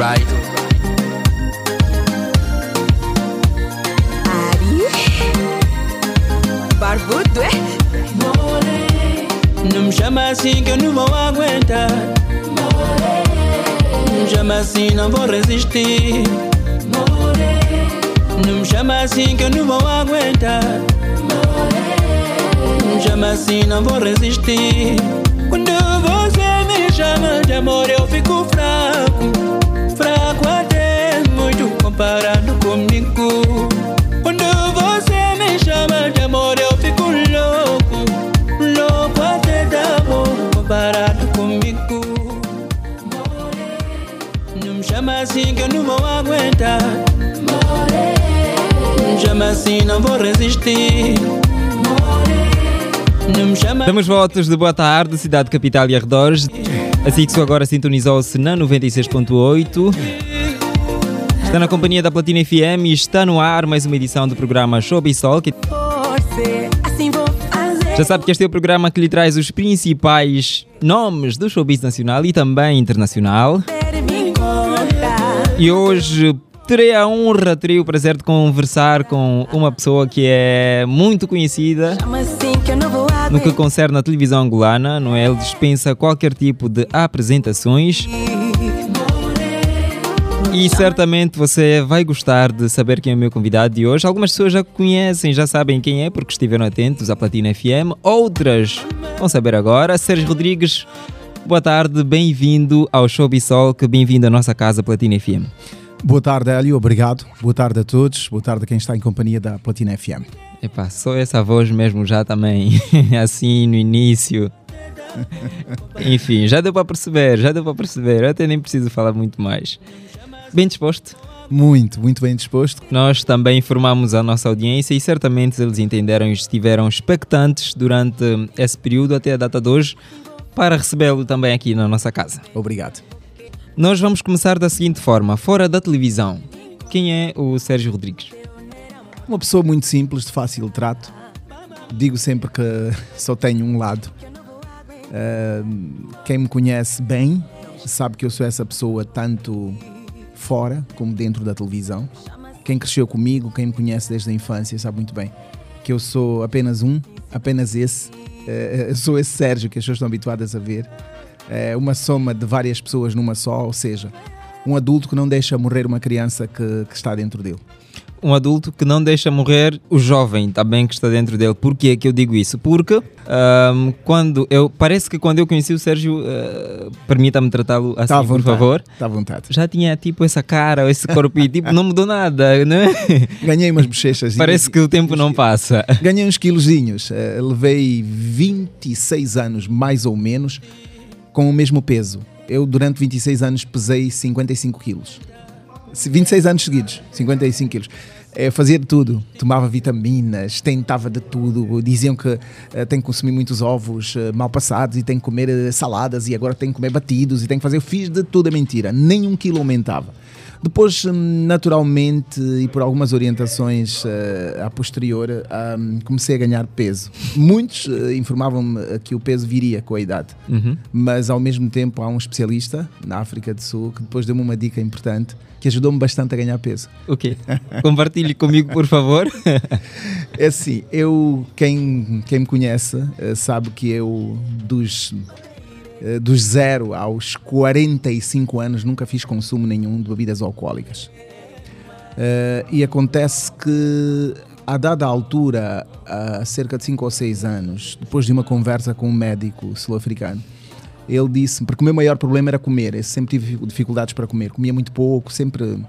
right? Ari Barbudo, é? Não me chama assim que eu não vou aguentar. Não me chama assim, não vou resistir. Não me chama assim que eu não vou aguentar. Não me chama assim, não vou resistir. Quando você me chama de amor, eu fico fraco. Comparado comigo. Quando você me chama de amor, eu fico louco. Louco até da bom comparado comigo. Não me chama assim que eu não vou aguentar. Não me chama assim, não vou resistir. Damos votos de boa tarde, cidade capital e arredores. Assim que agora sintonizou-se na 96.8. Está na companhia da Platina FM e está no ar mais uma edição do programa Show Sol. Que já sabe que este é o programa que lhe traz os principais nomes do showbiz nacional e também internacional. E hoje terei a honra, terei o prazer de conversar com uma pessoa que é muito conhecida no que concerne a televisão angolana, não é? Ele dispensa qualquer tipo de apresentações e certamente você vai gostar de saber quem é o meu convidado de hoje. Algumas pessoas já conhecem, já sabem quem é porque estiveram atentos à Platina FM, outras vão saber agora. Sérgio Rodrigues, boa tarde, bem-vindo ao Show Bissol, que bem-vindo à nossa casa Platina FM. Boa tarde, Hélio, obrigado. Boa tarde a todos. Boa tarde a quem está em companhia da Platina FM. Epá, só essa voz mesmo já também, assim no início. Enfim, já deu para perceber, já deu para perceber, eu até nem preciso falar muito mais. Bem disposto? Muito, muito bem disposto. Nós também informamos a nossa audiência e certamente eles entenderam e estiveram expectantes durante esse período até a data de hoje para recebê-lo também aqui na nossa casa. Obrigado. Nós vamos começar da seguinte forma: fora da televisão, quem é o Sérgio Rodrigues? Uma pessoa muito simples, de fácil trato. Digo sempre que só tenho um lado. Ahm, quem me conhece bem sabe que eu sou essa pessoa tanto fora como dentro da televisão. Quem cresceu comigo, quem me conhece desde a infância, sabe muito bem que eu sou apenas um, apenas esse. Eu sou esse Sérgio que as pessoas estão habituadas a ver. É uma soma de várias pessoas numa só, ou seja, um adulto que não deixa morrer uma criança que, que está dentro dele. Um adulto que não deixa morrer o jovem também que está dentro dele. Por que que eu digo isso? Porque ahm, quando eu parece que quando eu conheci o Sérgio, ah, permita-me tratá-lo assim, Está à por favor. Está à vontade. Já tinha tipo essa cara, esse corpo e tipo não mudou nada, né? Ganhei umas bochechas. Parece que o tempo não passa. Ganhei uns quilozinhos. Eh, levei 26 anos, mais ou menos, com o mesmo peso. Eu, durante 26 anos, pesei 55 quilos. Se- 26 anos seguidos, 55 quilos. Eh, fazia de tudo. Tomava vitaminas, tentava de tudo. Diziam que eh, tem que consumir muitos ovos eh, mal passados e tem que comer saladas e agora tem que comer batidos e tem que fazer. Eu fiz de tudo a mentira. Nem um quilo aumentava. Depois, hum, naturalmente, e por algumas orientações eh, a posterior, hum, comecei a ganhar peso. Muitos eh, informavam-me que o peso viria com a idade, Uhum. mas ao mesmo tempo há um especialista na África do Sul que depois deu-me uma dica importante que ajudou-me bastante a ganhar peso. O quê? Compartilhe comigo, por favor. É assim, eu, quem, quem me conhece eh, sabe que eu, dos, dos 0 aos 45 anos, nunca fiz consumo nenhum de bebidas alcoólicas. Eh, e acontece que, a dada altura, há cerca de 5 ou 6 anos, depois de uma conversa com um médico sul-africano, ele disse porque o meu maior problema era comer. Eu sempre tive dificuldades para comer. Comia muito pouco, sempre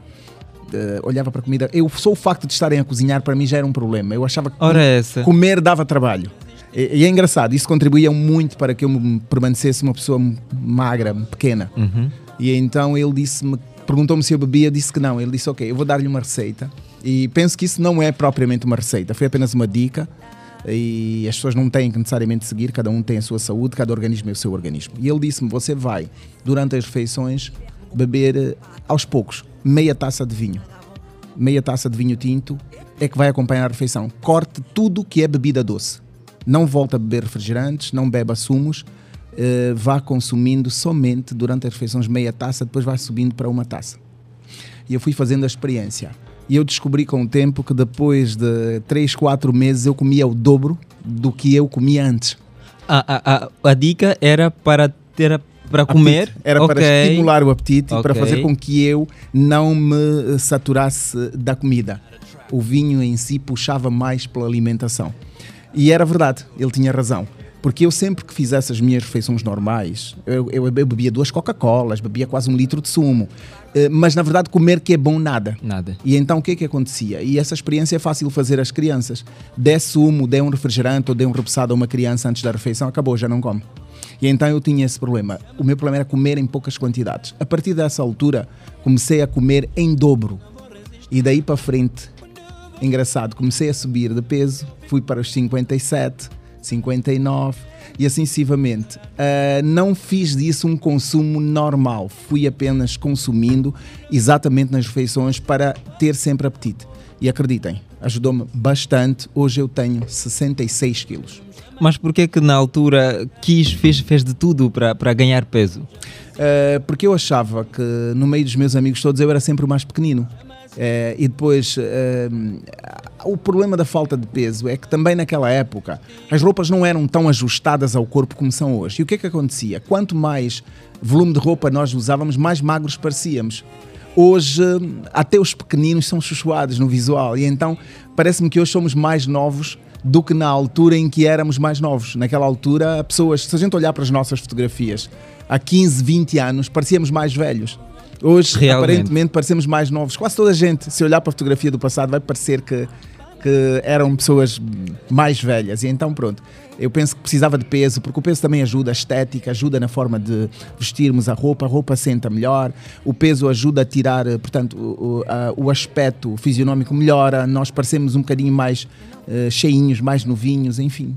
eh, olhava para a comida. Eu só o facto de estarem a cozinhar para mim já era um problema. Eu achava que Ora essa. comer dava trabalho. E, e é engraçado, isso contribuía muito para que eu me permanecesse uma pessoa magra, pequena. Uhum. E então ele disse-me, perguntou-me se eu bebia, eu disse que não. Ele disse, ok, eu vou dar-lhe uma receita. E penso que isso não é propriamente uma receita, foi apenas uma dica. E as pessoas não têm que necessariamente seguir, cada um tem a sua saúde, cada organismo é o seu organismo. E ele disse-me: você vai, durante as refeições, beber eh, aos poucos meia taça de vinho. Meia taça de vinho tinto é que vai acompanhar a refeição. Corte tudo que é bebida doce. Não volta a beber refrigerantes, não beba sumos. eh, vá consumindo somente durante as refeições meia taça, depois vai subindo para uma taça. E eu fui fazendo a experiência. E eu descobri com o tempo que depois de 3, 4 meses eu comia o dobro do que eu comia antes. A, a, a, a dica era para ter a- para comer. Apetite. Era para Ok. estimular o apetite e para fazer com que eu não me saturasse da comida. O vinho em si puxava mais pela alimentação. E era verdade, ele tinha razão. Porque eu sempre que fizesse as minhas refeições normais, eu, eu- eu bebia duas Coca-Colas, bebia quase um litro de sumo. Eh, Mas na verdade, comer que é bom nada. Nada. E então o que é que acontecia? E essa experiência é fácil fazer às crianças. Dê sumo, dê um refrigerante ou dê um repousado a uma criança antes da refeição, acabou, já não come. E então eu tinha esse problema. O meu problema era comer em poucas quantidades. A partir dessa altura, comecei a comer em dobro. E daí para frente, engraçado, comecei a subir de peso, fui para os 57, 59 e assim sucessivamente. Ah, não fiz disso um consumo normal, fui apenas consumindo exatamente nas refeições para ter sempre apetite. E acreditem, ajudou-me bastante. Hoje eu tenho 66 quilos. Mas por que que na altura quis, fez, fez de tudo para, para ganhar peso? Uh, porque eu achava que no meio dos meus amigos todos eu era sempre o mais pequenino. Uh, e depois, uh, o problema da falta de peso é que também naquela época as roupas não eram tão ajustadas ao corpo como são hoje. E o que é que acontecia? Quanto mais volume de roupa nós usávamos, mais magros parecíamos. Hoje, até os pequeninos são chuchuados no visual, e então parece-me que hoje somos mais novos do que na altura em que éramos mais novos. Naquela altura, pessoas, se a gente olhar para as nossas fotografias, há 15, 20 anos, parecíamos mais velhos. Hoje, Realmente. aparentemente, parecemos mais novos. Quase toda a gente, se olhar para a fotografia do passado, vai parecer que, que eram pessoas mais velhas. E então, pronto, eu penso que precisava de peso, porque o peso também ajuda a estética, ajuda na forma de vestirmos a roupa, a roupa senta melhor, o peso ajuda a tirar, eh, portanto, o, a- o aspecto fisionómico melhora, nós parecemos um bocadinho mais eh, cheinhos, mais novinhos, enfim.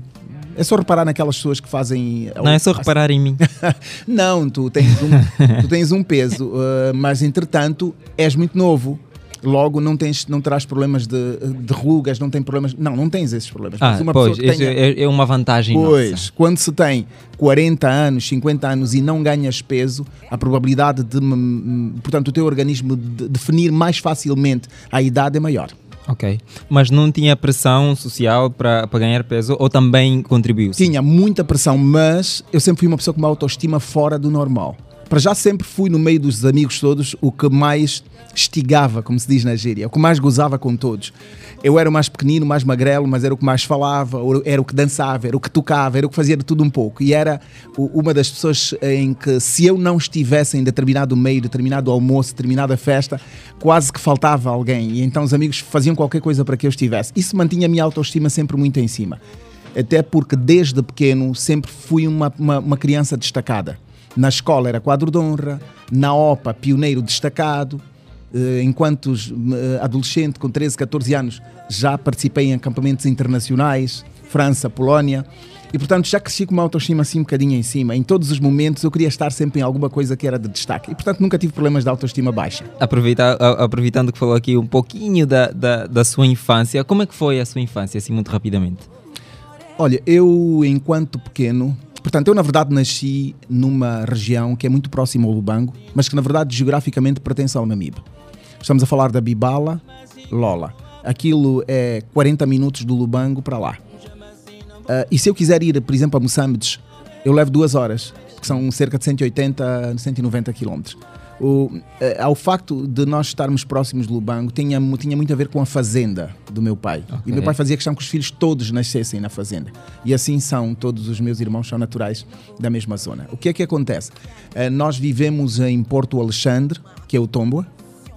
É só reparar naquelas pessoas que fazem. Não é só reparar em mim. Não, tu tens um, tu tens um peso, uh, mas entretanto és muito novo. Logo não, tens, não terás problemas de, de rugas, não tem problemas. Não, não tens esses problemas. Ah, uma pois, tenha- é, é uma vantagem Pois, nossa. quando se tem 40 anos, 50 anos e não ganhas peso, a probabilidade de, hum, hum, portanto, o teu organismo de- definir mais facilmente a idade é maior. Ok. Mas não tinha pressão social para para ganhar peso ou também contribuiu? Tinha muita pressão, mas eu sempre fui uma pessoa com uma autoestima fora do normal. Para já sempre fui no meio dos amigos todos o que mais estigava, como se diz na gíria, o que mais gozava com todos. Eu era o mais pequenino, mais magrelo, mas era o que mais falava, era o que dançava, era o que tocava, era o que fazia de tudo um pouco. E era uma das pessoas em que, se eu não estivesse em determinado meio, determinado almoço, determinada festa, quase que faltava alguém. E então os amigos faziam qualquer coisa para que eu estivesse. Isso mantinha a minha autoestima sempre muito em cima até porque desde pequeno sempre fui uma, uma, uma criança destacada. Na escola era quadro de honra, na OPA pioneiro destacado, Eh, enquanto eh, adolescente com 13, 14 anos já participei em acampamentos internacionais, França, Polónia, e portanto já cresci com uma autoestima assim um bocadinho em cima. Em todos os momentos eu queria estar sempre em alguma coisa que era de destaque e portanto nunca tive problemas de autoestima baixa. Aproveita- aproveitando que falou aqui um pouquinho da, da, da sua infância, como é que foi a sua infância, assim, muito rapidamente? Olha, eu enquanto pequeno, portanto, eu na verdade nasci numa região que é muito próxima ao Lubango, mas que na verdade geograficamente pertence ao Namibe. Estamos a falar da Bibala, Lola. Aquilo é 40 minutos do Lubango para lá. Ah, e se eu quiser ir, por exemplo, a Moçambiques, eu levo duas horas, que são cerca de 180, 190 quilómetros. O, eh, ao facto de nós estarmos próximos de Lubango tinha, tinha muito a ver com a fazenda do meu pai. E Ok. meu pai fazia questão que os filhos todos nascessem na fazenda. E assim são, todos os meus irmãos são naturais da mesma zona. O que é que acontece? Eh, nós vivemos em Porto Alexandre, que é o Tomboa,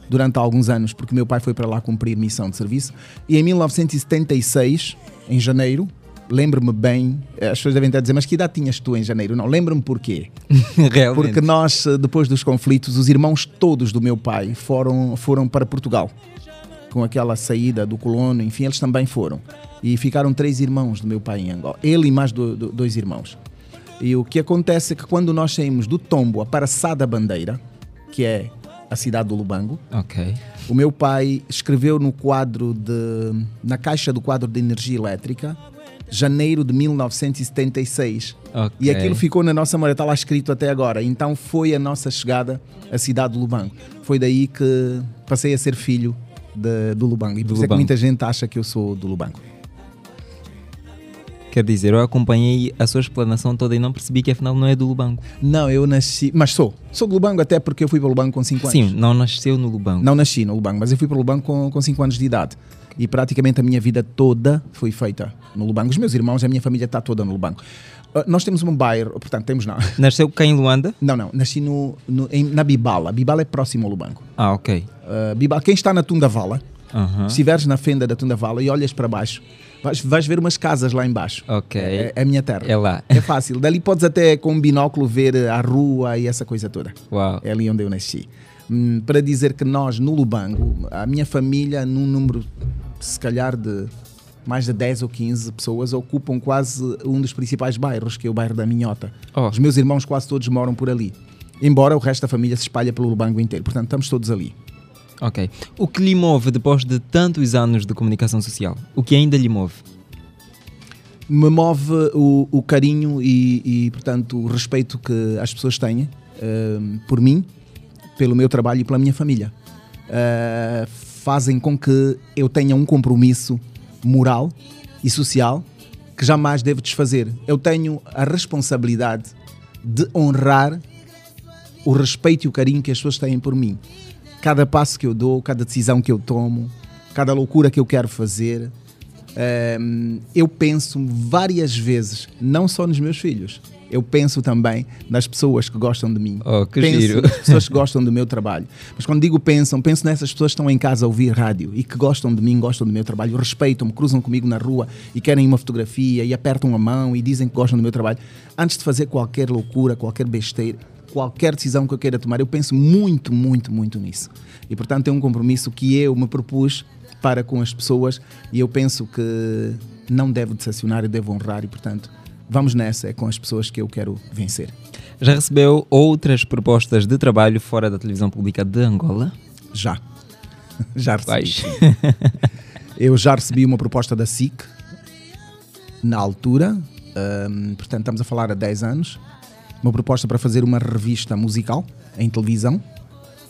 durante alguns anos, porque meu pai foi para lá cumprir missão de serviço. E em 1976, em janeiro, lembro-me bem, as pessoas devem estar a dizer, mas que idade tinhas tu em janeiro? Não, lembro-me porquê. Realmente. Porque nós, eh, depois dos conflitos, os irmãos todos do meu pai foram, foram para Portugal. Com aquela saída do colono, enfim, eles também foram. E ficaram três irmãos do meu pai em Angola. Ele e mais do- do- dois irmãos. E o que acontece é que quando nós saímos do Tombo para Sá da Bandeira, que é a cidade do Lubango, Ok. o meu pai escreveu no quadro de. na caixa do quadro de energia elétrica janeiro de 1976. Ok. E aquilo ficou na nossa memória, está lá escrito até agora. Então foi a nossa chegada à cidade de Lubango. Foi daí que passei a ser filho de- do Lubango. E por Do isso é que muita gente acha que eu sou do Lubango. Quer dizer, eu acompanhei a sua explanação toda e não percebi que afinal não é do Lubango. Não, eu nasci, mas sou. Sou do Lubango até porque eu fui para o Lubango com 5 anos. Sim, não nasceu no Lubango. Não nasci no Lubango, mas eu fui para o Lubango com 5 anos de idade. E praticamente a minha vida toda foi feita no Lubango. Os meus irmãos, a minha família está toda no Lubango. Ah, nós temos um bairro, portanto, temos não. Nasceu cá em Luanda? Não, não, nasci no, no- em- na Bibala. Bibala é próximo ao Lubango. Ah, ok. Ah, Bibala, quem está na Tunda Vala, Aham. se estiveres na fenda da Tunda Vala e olhas para baixo, vais, vais ver umas casas lá embaixo. Ok. É, é a minha terra. É lá. É fácil. Dali podes até com um binóculo ver a rua e essa coisa toda. Uau. É ali onde eu nasci. Hum, para dizer que nós, no Lubango, a minha família, num número, se calhar, de mais de 10 ou 15 pessoas, ocupam quase um dos principais bairros, que é o bairro da Minhota. Oh. Os meus irmãos quase todos moram por ali. Embora o resto da família se espalha pelo Lubango inteiro. Portanto, estamos todos ali. Ok. O que lhe move depois de tantos anos de comunicação social? O que ainda lhe move? me move o, o carinho e, e, portanto, o respeito que as pessoas têm eh, por mim, pelo meu trabalho e pela minha família. Eh, fazem com que eu tenha um compromisso moral e social que jamais devo desfazer. Eu tenho a responsabilidade de honrar o respeito e o carinho que as pessoas têm por mim. Cada passo que eu dou, cada decisão que eu tomo, cada loucura que eu quero fazer, Ehm, eu penso várias vezes, não só nos meus filhos, eu penso também nas pessoas que gostam de mim. Oh, que penso giro. nas pessoas que gostam do meu trabalho. Mas quando digo pensam, penso nessas pessoas que estão em casa a ouvir rádio e que gostam de mim, gostam do meu trabalho, respeitam-me, cruzam comigo na rua e querem uma fotografia e apertam a mão e dizem que gostam do meu trabalho. Antes de fazer qualquer loucura, qualquer besteira, qualquer decisão que eu queira tomar, eu penso muito, muito, muito nisso. E portanto é um compromisso que eu me propus para com as pessoas e eu penso que não devo decepcionar, eu devo honrar e portanto vamos nessa, é com as pessoas que eu quero vencer. Já recebeu outras propostas de trabalho fora da televisão pública de Angola? Já. Já recebi. Eu já recebi uma proposta da SIC na altura, hum, portanto estamos a falar há 10 anos, uma proposta para fazer uma revista musical em televisão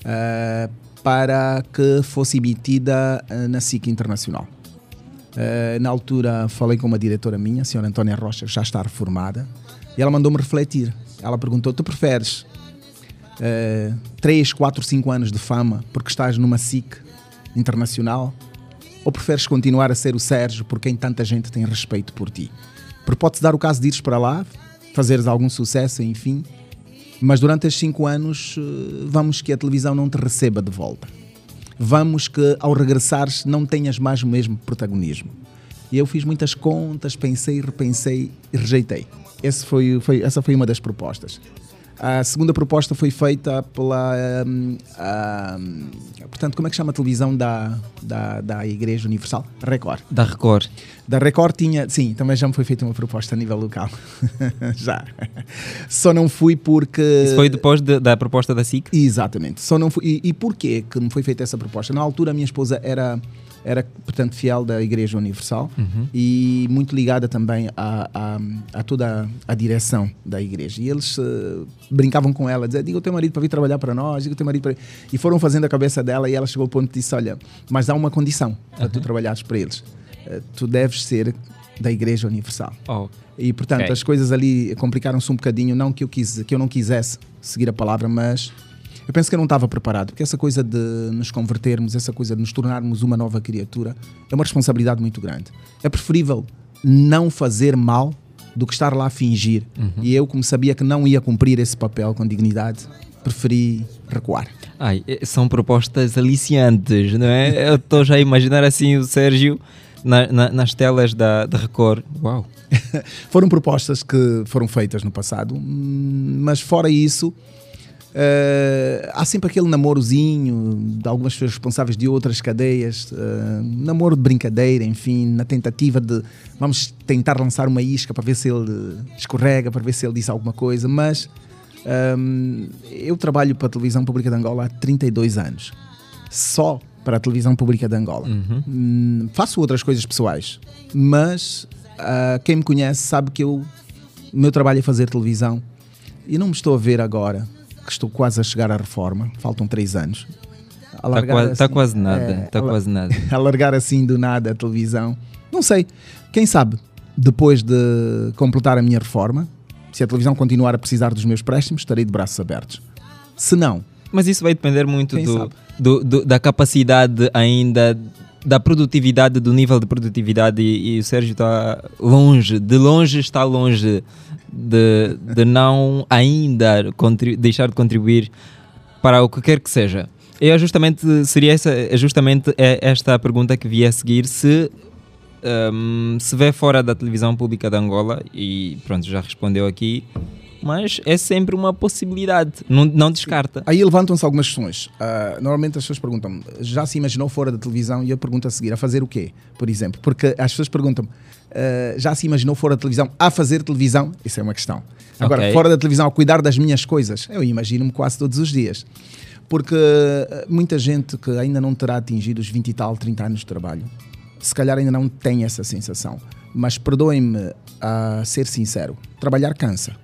ah, para que fosse emitida ah, na SIC Internacional. Ah, na altura falei com uma diretora minha, a senhora Antónia Rocha, que já está reformada, e ela mandou-me refletir. Ela perguntou: Tu preferes 3, 4, 5 anos de fama porque estás numa SIC internacional? Ou preferes continuar a ser o Sérgio por quem tanta gente tem respeito por ti? Porque pode-se dar o caso de ires para lá, fazeres algum sucesso, enfim, mas durante estes 5 anos eh, vamos que a televisão não te receba de volta. Vamos que ao regressares não tenhas mais o mesmo protagonismo. E eu fiz muitas contas, pensei, repensei e rejeitei. Foi, foi, essa foi uma das propostas. A segunda proposta foi feita pela. hum, portanto, como é que chama a televisão da, da, da Igreja Universal? Record. Da Record. Da Record tinha. Sim, também já me foi feita uma proposta a nível local. já. Só não fui porque. Isso foi depois de- da proposta da SIC? Exatamente. Só não fui, e, e porquê que me foi feita essa proposta? Na altura a minha esposa era, era portanto, fiel da Igreja Universal e muito ligada também a, a, a toda a direção da igreja. E eles eh, brincavam com ela, diziam, diga o teu marido para vir trabalhar para nós, diga o teu marido para... E foram fazendo a cabeça dela e ela chegou ao ponto de disse, olha, mas há uma condição para tu trabalhares para eles. Eh, tu deves ser da Igreja Universal. Oh. E portanto Ok. as coisas ali complicaram-se um bocadinho, não que eu quis, que eu não quisesse seguir a palavra, mas eu penso que eu não estava preparado, porque essa coisa de nos convertermos, essa coisa de nos tornarmos uma nova criatura, é uma responsabilidade muito grande. É preferível não fazer mal do que estar lá a fingir. E eu, como sabia que não ia cumprir esse papel com dignidade, preferi recuar. Ai, eh, são propostas aliciantes, não é? Eu estou já a imaginar assim o Sérgio na- na- nas telas da, da Record. Uau! foram propostas que foram feitas no passado, hum, mas fora isso, eh, há sempre aquele namorozinho de algumas pessoas responsáveis de outras cadeias, eh, namoro de brincadeira, enfim, na tentativa de vamos tentar lançar uma isca para ver se ele escorrega, para ver se ele diz alguma coisa, mas hum, eu trabalho para a televisão pública de Angola há 32 anos, só para a televisão pública de Angola. Hum, faço outras coisas pessoais, mas ah, quem me conhece sabe que eu, o meu trabalho é fazer televisão e não me estou a ver agora, que estou quase a chegar à reforma, faltam três anos. Está quase, tá assim- quase nada. é, Está ala- quase nada. alargar assim do nada a televisão. Não sei, quem sabe, depois de completar a minha reforma, se a televisão continuar a precisar dos meus préstimos, estarei de braços abertos. Se não, Mas isso vai depender muito do, do- do- da capacidade ainda, da produtividade, do nível de produtividade. E, e o Sérgio está longe, de longe está longe de, de não ainda deixar de contribuir para o que quer que seja. É justamente, seria essa, é justamente é esta a pergunta que via a seguir se hum, se vê fora da televisão pública de Angola e pronto, já respondeu aqui, mas é sempre uma possibilidade, não, não descarta. Aí levantam-se algumas questões. Ah, normalmente as pessoas perguntam já se imaginou fora da televisão? E eu pergunto a seguir, a fazer o quê? Por exemplo, porque as pessoas perguntam ah, já se imaginou fora da televisão a fazer televisão? Isso é uma questão. Agora, Ok. fora da televisão a cuidar das minhas coisas? Eu imagino-me quase todos os dias. Porque ah, muita gente que ainda não terá atingido os 20 e tal, 30 anos de trabalho, se calhar ainda não tem essa sensação. Mas perdoem-me a ser sincero, trabalhar cansa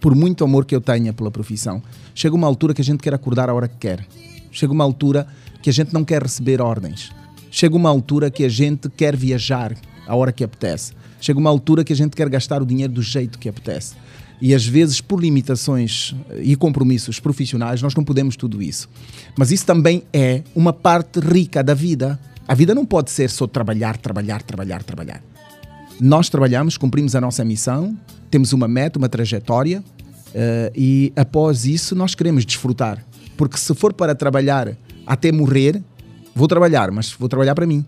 por muito amor que eu tenha pela profissão, chega uma altura que a gente quer acordar a hora que quer. Chega uma altura que a gente não quer receber ordens. Chega uma altura que a gente quer viajar a hora que apetece. Chega uma altura que a gente quer gastar o dinheiro do jeito que apetece. E às vezes, por limitações eh, e compromissos profissionais, nós não podemos tudo isso. Mas isso também é uma parte rica da vida. A vida não pode ser só trabalhar, trabalhar, trabalhar, trabalhar. Nós trabalhamos, cumprimos a nossa missão, temos uma meta, uma trajetória eh, e após isso nós queremos desfrutar. Porque se for para trabalhar até morrer, vou trabalhar, mas vou trabalhar para mim.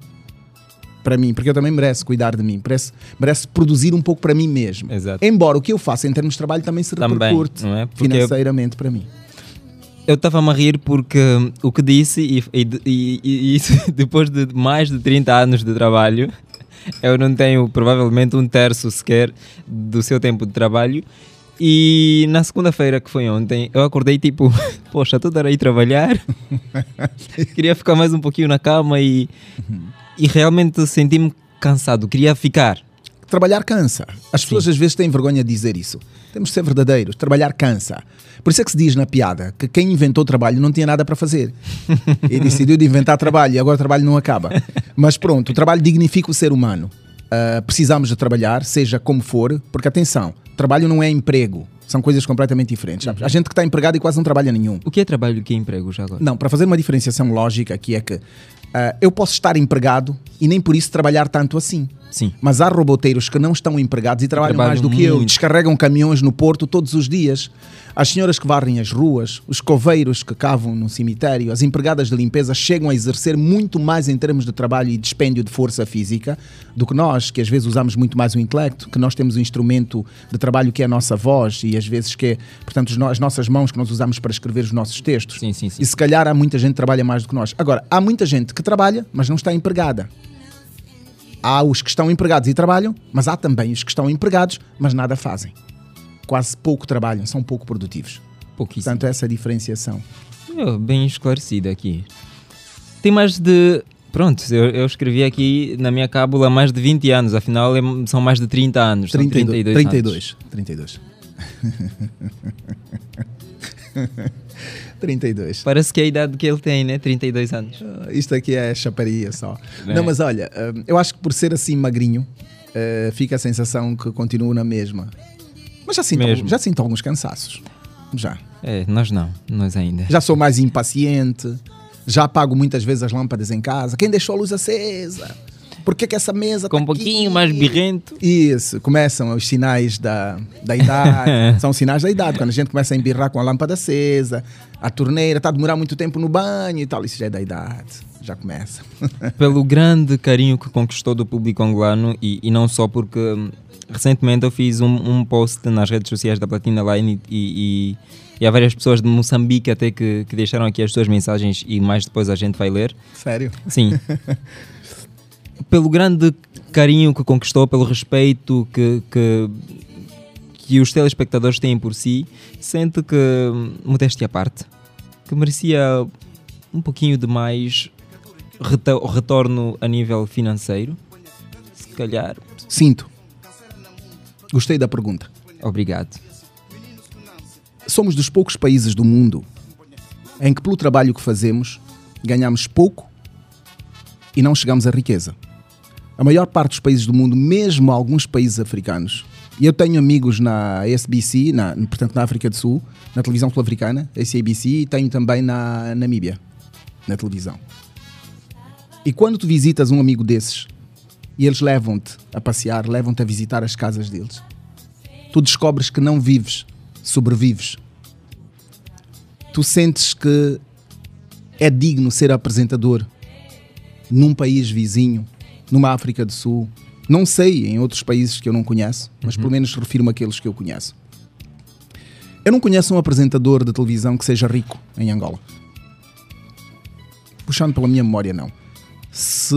Para mim, porque eu também mereço cuidar de mim, mereço, mereço produzir um pouco para mim mesmo. Exato. Embora o que eu faço em termos de trabalho também se Também, repercute não é? Financeiramente para mim. Eu estava-me a rir porque o que disse, e, e, e- e isso depois de mais de 30 anos de trabalho, eu não tenho provavelmente um terço sequer do seu tempo de trabalho. E na segunda-feira, que foi ontem, eu acordei tipo, poxa, estou a ir trabalhar. Queria ficar mais um pouquinho na cama e, e realmente senti-me cansado, queria ficar. Trabalhar cansa. As pessoas às vezes têm vergonha de dizer isso. Temos de ser verdadeiros. Trabalhar cansa. Por isso é que se diz na piada que quem inventou trabalho não tinha nada para fazer. E decidiu de inventar trabalho e agora o trabalho não acaba. Mas pronto, o trabalho dignifica o ser humano. Ah, precisamos de trabalhar, seja como for, porque atenção, trabalho não é emprego. São coisas completamente diferentes. A gente que está empregado e quase não trabalha nenhum. O que é trabalho e o que é emprego já agora? Não, para fazer uma diferenciação lógica aqui é que ah, eu posso estar empregado e nem por isso trabalhar tanto assim. Sim. Mas há roboteiros que não estão empregados e trabalham, trabalham mais do que eu, descarregam caminhões no porto todos os dias. As senhoras que varrem as ruas, os coveiros que cavam no cemitério, as empregadas de limpeza chegam a exercer muito mais em termos de trabalho e dispêndio de força física do que nós, que às vezes usamos muito mais o intelecto, que nós temos um instrumento de trabalho que é a nossa voz e às vezes que é, portanto, as nossas mãos que nós usamos para escrever os nossos textos. Sim, sim, sim. E se calhar há muita gente que trabalha mais do que nós. Agora, há muita gente que trabalha, mas não está empregada. Há os que estão empregados e trabalham, mas há também os que estão empregados, mas nada fazem. Quase pouco trabalham, são pouco produtivos. Pouquíssimo. Portanto, essa é diferenciação. Oh, bem esclarecido aqui. Tem mais de. Pronto, eu, eu escrevi aqui na minha cábula mais de 20 anos, afinal é- são mais de 30 anos. são 32. 32. 32. 32. 32. Parece que é a idade que ele tem, né? 32 anos. Ah, Isto aqui é chaparia só. É. Não, mas olha, hum, eu acho que por ser assim magrinho, eh, fica a sensação que continuo na mesma. Mas já sinto, Mesmo. já sinto alguns cansaços. Já. É, nós não, nós ainda. Já sou mais impaciente. Já apago muitas vezes as lâmpadas em casa. Quem deixou a luz acesa? Por que, essa mesa Com tá um pouquinho aqui? mais birrento. Isso, começam os sinais da, da idade. São sinais da idade. Quando a gente começa a embirrar com a lâmpada acesa, a torneira está a demorar muito tempo no banho e tal. Isso já é da idade. Já começa. Pelo grande carinho que conquistou do público angolano e, e não só porque hum, recentemente eu fiz um, um post nas redes sociais da Platina Line e, e- e há várias pessoas de Moçambique até que, que deixaram aqui as suas mensagens e mais depois a gente vai ler. Sério? Sim. pelo grande carinho que conquistou, pelo respeito que, que, que os telespectadores têm por si, sente que, modéstia à parte, que merecia um pouquinho de mais retorno a nível financeiro. Se calhar, Sinto. Gostei da pergunta. Obrigado. Somos dos poucos países do mundo em que, pelo trabalho que fazemos, ganhamos pouco e não chegamos à riqueza. A maior parte dos países do mundo, mesmo alguns países africanos, eu tenho amigos na SBC, na, portanto na África do Sul, na televisão sul-africana, SABC, e tenho também na Namíbia, na televisão. E quando tu visitas um amigo desses e eles levam-te a passear, levam-te a visitar as casas deles, tu descobres que não vives, sobrevives. Tu sentes que é digno ser apresentador num país vizinho, numa África do Sul. Não sei em outros países que eu não conheço, mas pelo menos refiro-me àqueles que eu conheço. Eu não conheço um apresentador de televisão que seja rico em Angola. Puxando pela minha memória, não. Se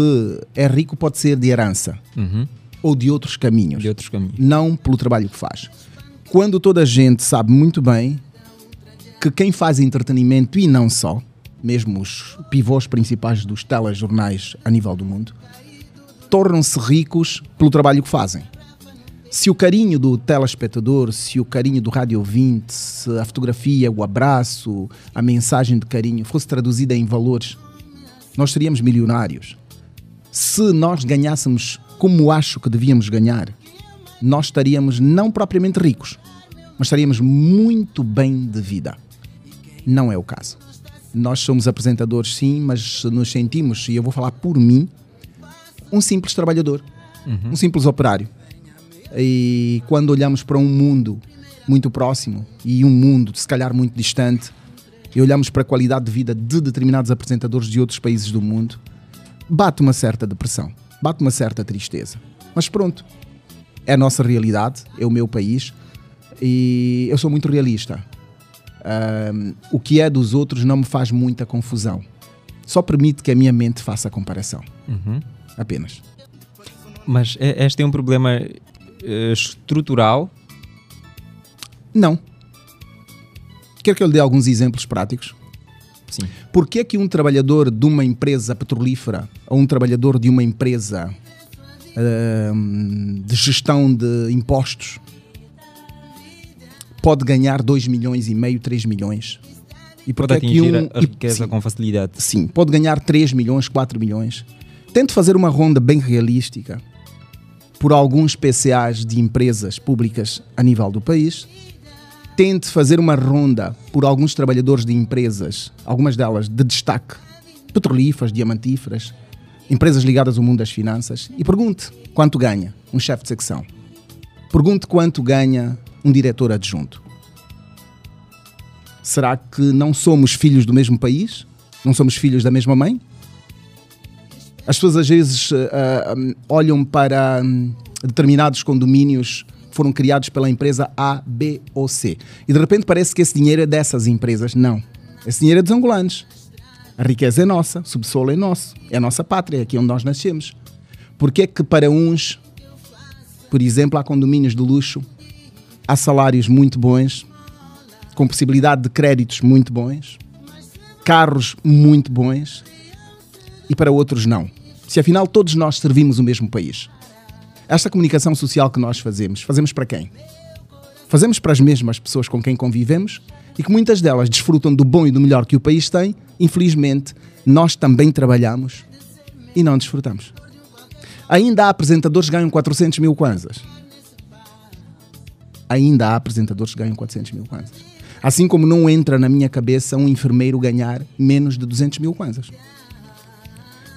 é rico, pode ser de herança Uhum. ou de outros caminhos De outros caminhos. não pelo trabalho que faz. Quando toda a gente sabe muito bem que quem faz entretenimento e não só, mesmo os pivôs principais dos telejornais a nível do mundo, tornam-se ricos pelo trabalho que fazem. Se o carinho do telespectador, se o carinho do rádio ouvinte, se a fotografia, o abraço, a mensagem de carinho fosse traduzida em valores, nós seríamos milionários. Se nós ganhássemos como acho que devíamos ganhar, nós estaríamos não propriamente ricos, mas estaríamos muito bem de vida. Não é o caso. Nós somos apresentadores, sim, mas nos sentimos, e eu vou falar por mim, um simples trabalhador, um simples operário. E quando olhamos para um mundo muito próximo e um mundo, se calhar, muito distante, e olhamos para a qualidade de vida de determinados apresentadores de outros países do mundo, bate uma certa depressão, bate uma certa tristeza. Mas pronto, é a nossa realidade, é o meu país e eu sou muito realista. Ahm, o que é dos outros não me faz muita confusão. Só permite que a minha mente faça a comparação. Uhum. Apenas. Mas é- este é um problema eh, estrutural. Não. Quer que eu lhe dê alguns exemplos práticos? Sim. Por que é que um trabalhador de uma empresa petrolífera ou um trabalhador de uma empresa ahm, de gestão de impostos pode ganhar 2 milhões e meio, 3 milhões? E Pode que é que atingir um, a e- riqueza sim, com facilidade. sim, pode ganhar 3 milhões, 4 milhões. Tente fazer uma ronda bem realística por alguns PCAs de empresas públicas a nível do país. Tente fazer uma ronda por alguns trabalhadores de empresas, algumas delas de destaque, petrolíferas, diamantíferas, empresas ligadas ao mundo das finanças, e pergunte quanto ganha um chefe de secção. Pergunte quanto ganha um diretor adjunto. Será que não somos filhos do mesmo país? Não somos filhos da mesma mãe? As pessoas às vezes ah, ah, hum, olham para hum, determinados condomínios que foram criados pela empresa A, B ou C. E de repente parece que esse dinheiro é dessas empresas. Não. Esse dinheiro é dos angolanos. A riqueza é nossa, o subsolo é nosso. É a nossa pátria, é aqui onde nós nascemos. Porque é que para uns, por exemplo, há condomínios de luxo, há salários muito bons, com possibilidade de créditos muito bons, carros muito bons, e para outros não. Se afinal todos nós servimos o mesmo país. Esta comunicação social que nós fazemos, fazemos para quem? Fazemos para as mesmas pessoas com quem convivemos e que muitas delas desfrutam do bom e do melhor que o país tem. Infelizmente, nós também trabalhamos e não desfrutamos. Ainda há apresentadores que ganham 400 mil kwanzas. Ainda há apresentadores que ganham 400 mil kwanzas. Assim como não entra na minha cabeça um enfermeiro ganhar menos de 200 mil kwanzas.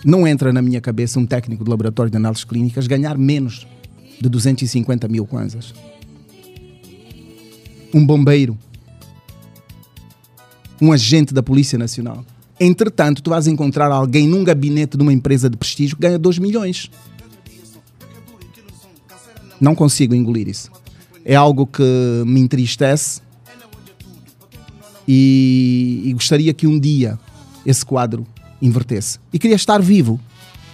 Não entra na minha cabeça um técnico de laboratório de análises clínicas ganhar menos de 250 mil kwanzas. Um bombeiro. Um agente da Polícia Nacional. Entretanto, tu vais encontrar alguém num gabinete de uma empresa de prestígio que ganha 2 milhões. Não consigo engolir isso. É algo que me entristece e, e gostaria que um dia esse quadro invertesse. E queria estar vivo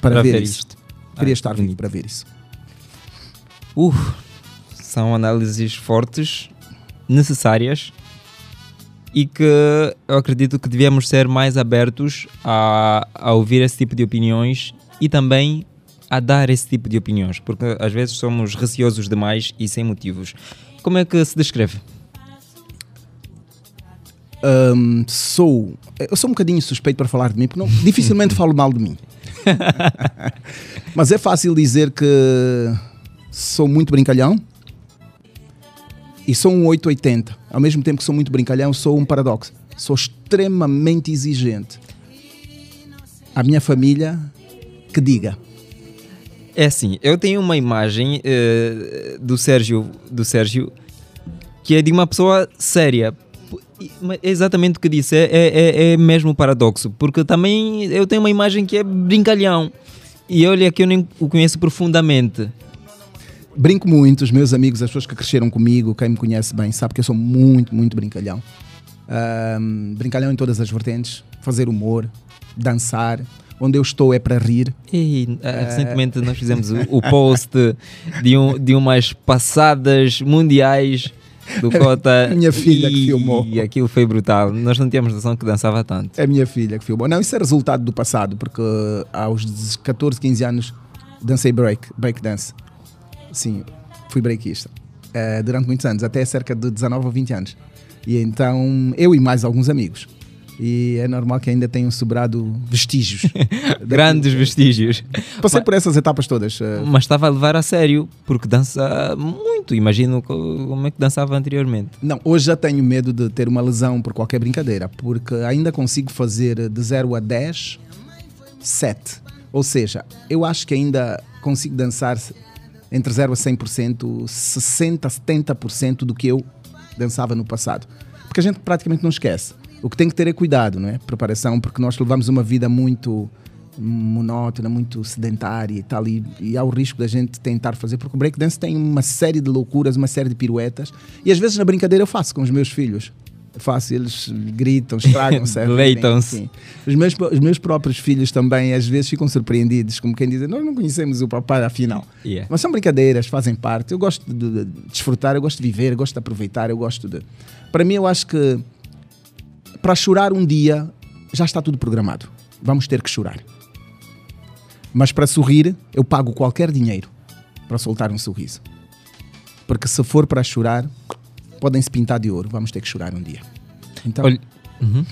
para, Para ver, ver isso. isto. Queria Ah, estar vivo para ver isso. Uh, são análises fortes, necessárias e que eu acredito que devemos ser mais abertos a, a ouvir esse tipo de opiniões e também a dar esse tipo de opiniões? Porque às vezes somos receosos demais e sem motivos. Como é que se descreve? Hum, sou. Eu sou um bocadinho suspeito para falar de mim, porque não, dificilmente falo mal de mim. Mas é fácil dizer que sou muito brincalhão e sou um 880. Ao mesmo tempo que sou muito brincalhão, sou um paradoxo. Sou extremamente exigente. A minha família que diga. É assim, eu tenho uma imagem eh, do Sérgio, do Sérgio que é de uma pessoa séria. É Exatamente o que disse, é, é, é- é mesmo um paradoxo, porque também eu tenho uma imagem que é brincalhão. E olha que eu nem o conheço profundamente. Brinco muito, os meus amigos, as pessoas que cresceram comigo, quem me conhece bem, sabe que eu sou muito, muito brincalhão. Ahm, brincalhão em todas as vertentes, fazer humor, dançar. Onde eu estou é para rir. E, ah, recentemente nós fizemos o, o post de, um, de umas passadas mundiais do Cota. Minha filha que e, filmou. E aquilo foi brutal. Nós não tínhamos noção que dançava tanto. É minha filha que filmou. Não, isso é resultado do passado, porque aos 14, 15 anos dancei break, break dance. Sim, fui breakista. eh, durante muitos anos, até cerca de 19 ou 20 anos. E então, eu e mais alguns amigos. E é normal que ainda tenham sobrado vestígios. Grandes vestígios. Passei por essas etapas todas. eh, Mas estava a levar a sério, porque dança muito. Imagino co- como é que dançava anteriormente. Não, hoje já tenho medo de ter uma lesão por qualquer brincadeira, porque ainda consigo fazer de 0 a 10, 7. Ou seja, eu acho que ainda consigo dançar entre 0 a 100%, 60% a 70% do que eu dançava no passado. Porque a gente praticamente não esquece. O que tem que ter é cuidado, não é? Preparação, porque nós levamos uma vida muito monótona, muito sedentária e tal, e, e há o risco da gente tentar fazer, porque o breakdance tem uma série de loucuras, uma série de piruetas, e às vezes na brincadeira eu faço com os meus filhos. Eu faço, eles gritam, estragam-se. Deleitam-se. Sim. Os meus, os meus próprios filhos também às vezes ficam surpreendidos, como quem diz, nós não conhecemos o papai afinal. Yeah. Mas são brincadeiras, fazem parte. Eu gosto de, de desfrutar, eu gosto de viver, eu gosto de aproveitar, eu gosto de. Para mim, eu acho que para chorar um dia já está tudo programado. Vamos ter que chorar. Mas para sorrir, eu pago qualquer dinheiro para soltar um sorriso. Porque se for para chorar, podem se pintar de ouro. Vamos ter que chorar um dia. Então, Olh- Uhum.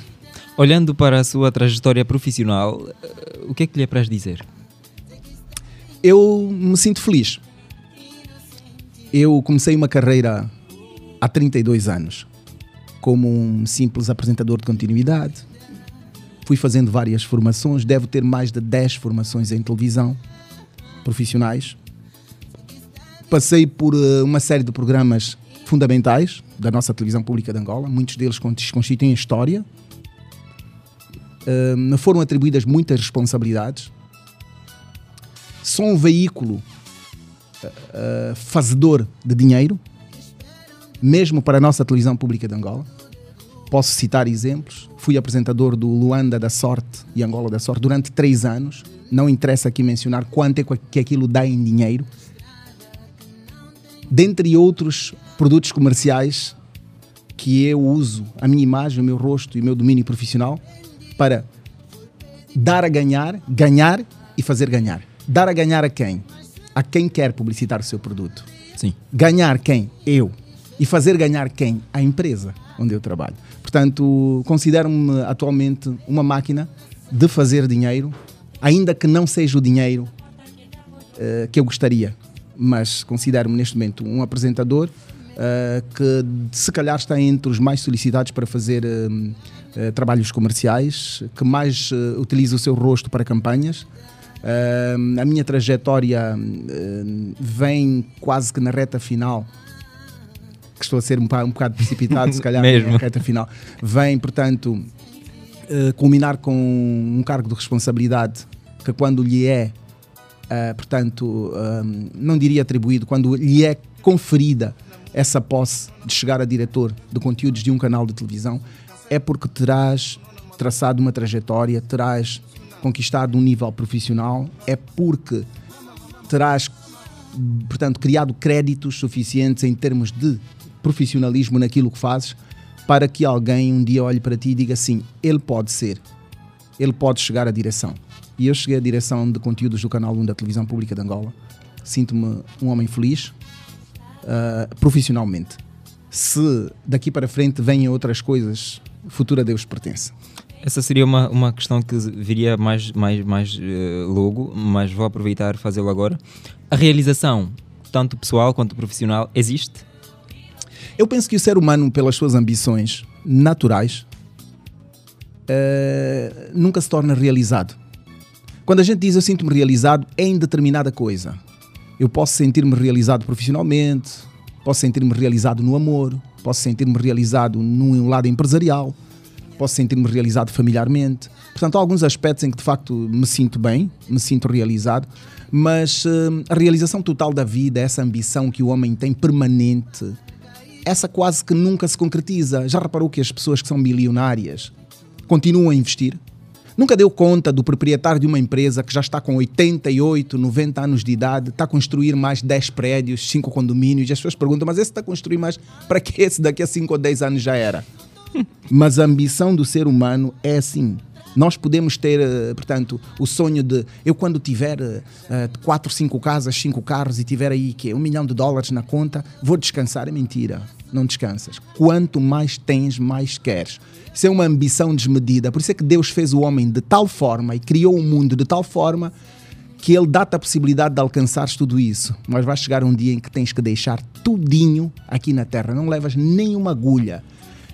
Olhando para a sua trajetória profissional, eh, o que é que lhe apraz dizer? eu me sinto feliz. Eu comecei uma carreira há 32 anos como um simples apresentador de continuidade. Fui fazendo várias formações, devo ter mais de 10 formações em televisão profissionais. Passei por eh, uma série de programas fundamentais da nossa televisão pública de Angola, muitos deles con- constituem história. Eh, me foram atribuídas muitas responsabilidades sou um veículo eh, fazedor de dinheiro, mesmo para a nossa televisão pública de Angola. Posso citar exemplos. Fui apresentador do Luanda da Sorte e Angola da Sorte durante três anos. Não interessa aqui mencionar quanto é que aquilo dá em dinheiro. Dentre outros produtos comerciais que eu uso a minha imagem, o meu rosto e o meu domínio profissional para dar a ganhar, ganhar e fazer ganhar. Dar a ganhar a quem? A quem quer publicitar o seu produto. Sim. Ganhar quem? Eu. E fazer ganhar quem? A empresa onde eu trabalho. Portanto, considero-me atualmente uma máquina de fazer dinheiro, ainda que não seja o dinheiro eh, que eu gostaria, mas considero-me neste momento um apresentador eh, que se calhar está entre os mais solicitados para fazer eh, trabalhos comerciais, que mais utiliza o seu rosto para campanhas. A minha trajetória vem quase que na reta final que estou a ser um, um bocado precipitado, se calhar Mesmo. na reta final, vem, portanto, eh, culminar com um cargo de responsabilidade que quando lhe é, eh, portanto, eh, não diria atribuído, quando lhe é conferida essa posse de chegar a diretor de conteúdos de um canal de televisão, é porque terás traçado uma trajetória, terás conquistado um nível profissional, é porque terás, portanto, criado créditos suficientes em termos de profissionalismo naquilo que fazes para que alguém um dia olhe para ti e diga assim: ele pode ser, ele pode chegar à direção. e eu cheguei à direção de conteúdos do canal 1 da televisão pública de Angola. Sinto-me um homem feliz ah, profissionalmente. Se daqui para frente vêm outras coisas, futuro a Deus pertence. Essa seria uma, uma questão que viria mais, mais, mais eh, logo, mas vou aproveitar e fazê-lo agora. A realização, tanto pessoal quanto profissional, existe? Eu penso que o ser humano, pelas suas ambições naturais, eh, nunca se torna realizado. Quando a gente diz eu sinto-me realizado, é em determinada coisa. Eu posso sentir-me realizado profissionalmente, posso sentir-me realizado no amor, posso sentir-me realizado num lado empresarial, posso sentir-me realizado familiarmente. Portanto, há alguns aspectos em que de facto me sinto bem, me sinto realizado, mas eh, a realização total da vida, essa ambição que o homem tem permanente, essa quase que nunca se concretiza. Já reparou que as pessoas que são milionárias continuam a investir? Nunca deu conta do proprietário de uma empresa que já está com 88, 90 anos de idade, está a construir mais 10 prédios, 5 condomínios, e as pessoas perguntam, mas esse está a construir mais, para que esse daqui a 5 ou 10 anos já era? Mas a ambição do ser humano é assim. Nós podemos ter, eh, portanto, o sonho de eu quando tiver uh, quatro, cinco casas, cinco carros e tiver aí que um milhão de dólares na conta, vou descansar. É mentira. Não descansas. Quanto mais tens, mais queres. Isso é uma ambição desmedida. Por isso é que Deus fez o homem de tal forma e criou o mundo de tal forma que ele dá-te a possibilidade de alcançares tudo isso. Mas vai chegar um dia em que tens que deixar tudinho aqui na terra. Não levas nenhuma agulha.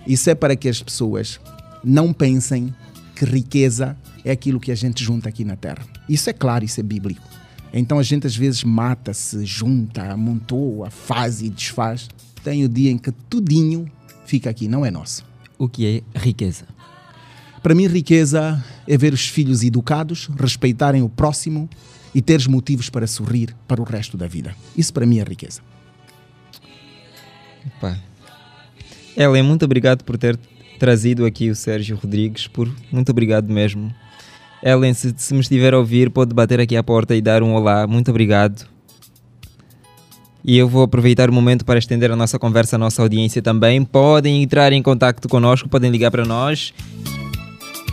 Isso é para que as pessoas não pensem que riqueza é aquilo que a gente junta aqui na terra. Isso é claro, isso é bíblico. Então a gente às vezes mata-se, junta, amontoa, faz e desfaz. Tem o dia em que tudinho fica aqui, não é nosso. O que é riqueza? Para mim, riqueza é ver os filhos educados, respeitarem o próximo e teres motivos para sorrir para o resto da vida. Isso para mim é riqueza. Pá. Ellen, muito obrigado por ter trazido aqui o Sérgio Rodrigues. Por... Muito obrigado mesmo. Ellen, se, se me estiver a ouvir, pode bater aqui à porta e dar um olá. Muito obrigado. E eu vou aproveitar o momento para estender a nossa conversa à nossa audiência também. Podem entrar em contato connosco, podem ligar para nós.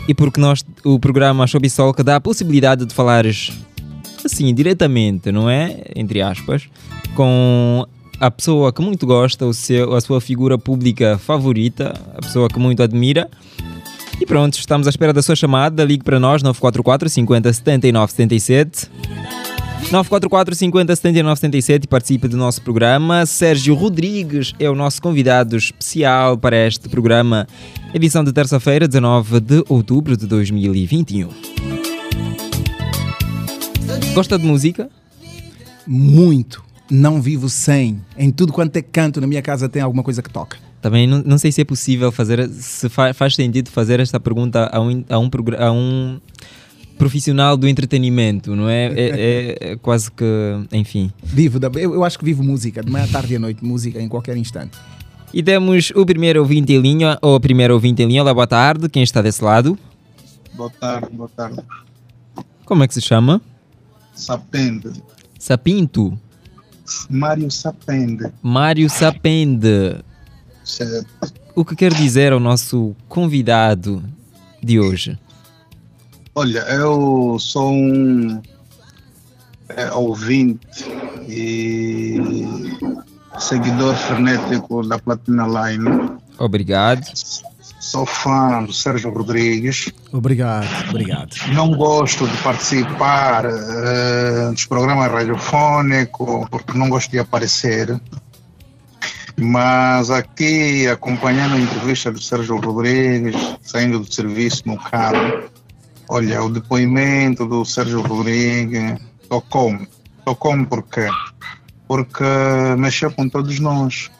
E porque nós, o programa Show Sol, que dá a possibilidade de falares assim, diretamente, não é? Entre aspas, com a pessoa que muito gosta, o seu, a sua figura pública favorita, a pessoa que muito admira. E pronto, estamos à espera da sua chamada. Ligue para nós, 944 50 79 77. 944 50 79 77 e participe do nosso programa. Sérgio Rodrigues é o nosso convidado especial para este programa, edição de terça-feira, 19 de outubro de 2021. Gosta de música? Muito. Não vivo sem. Em tudo quanto é canto na minha casa tem alguma coisa que toca. Também não, não sei se é possível fazer, se fa, faz sentido fazer esta pergunta a um, a um, a um profissional do entretenimento, não é? É, é, é quase que, enfim. Vivo, da, eu, eu acho que vivo música, de manhã, tarde e à noite, música em qualquer instante. E temos o primeiro ouvinte em linha, ou a primeira ouvinte em linha. Olá, boa tarde. Quem está desse lado? Boa tarde, boa tarde. Como é que se chama? Sapende. Sapinto. Mário Sapende. Mário Sapende. Certo. O que quer dizer ao nosso convidado de hoje? Olha, eu sou um é, ouvinte e seguidor frenético da Platina Line. Obrigado. Sou fã do Sérgio Rodrigues. Obrigado, obrigado. Não gosto de participar eh, dos programas radiofônicos porque não gosto de aparecer. Mas aqui, acompanhando a entrevista do Sérgio Rodrigues, saindo do serviço no carro, olha, o depoimento do Sérgio Rodrigues tocou-me. Tocou-me por quê? Porque mexeu com todos nós.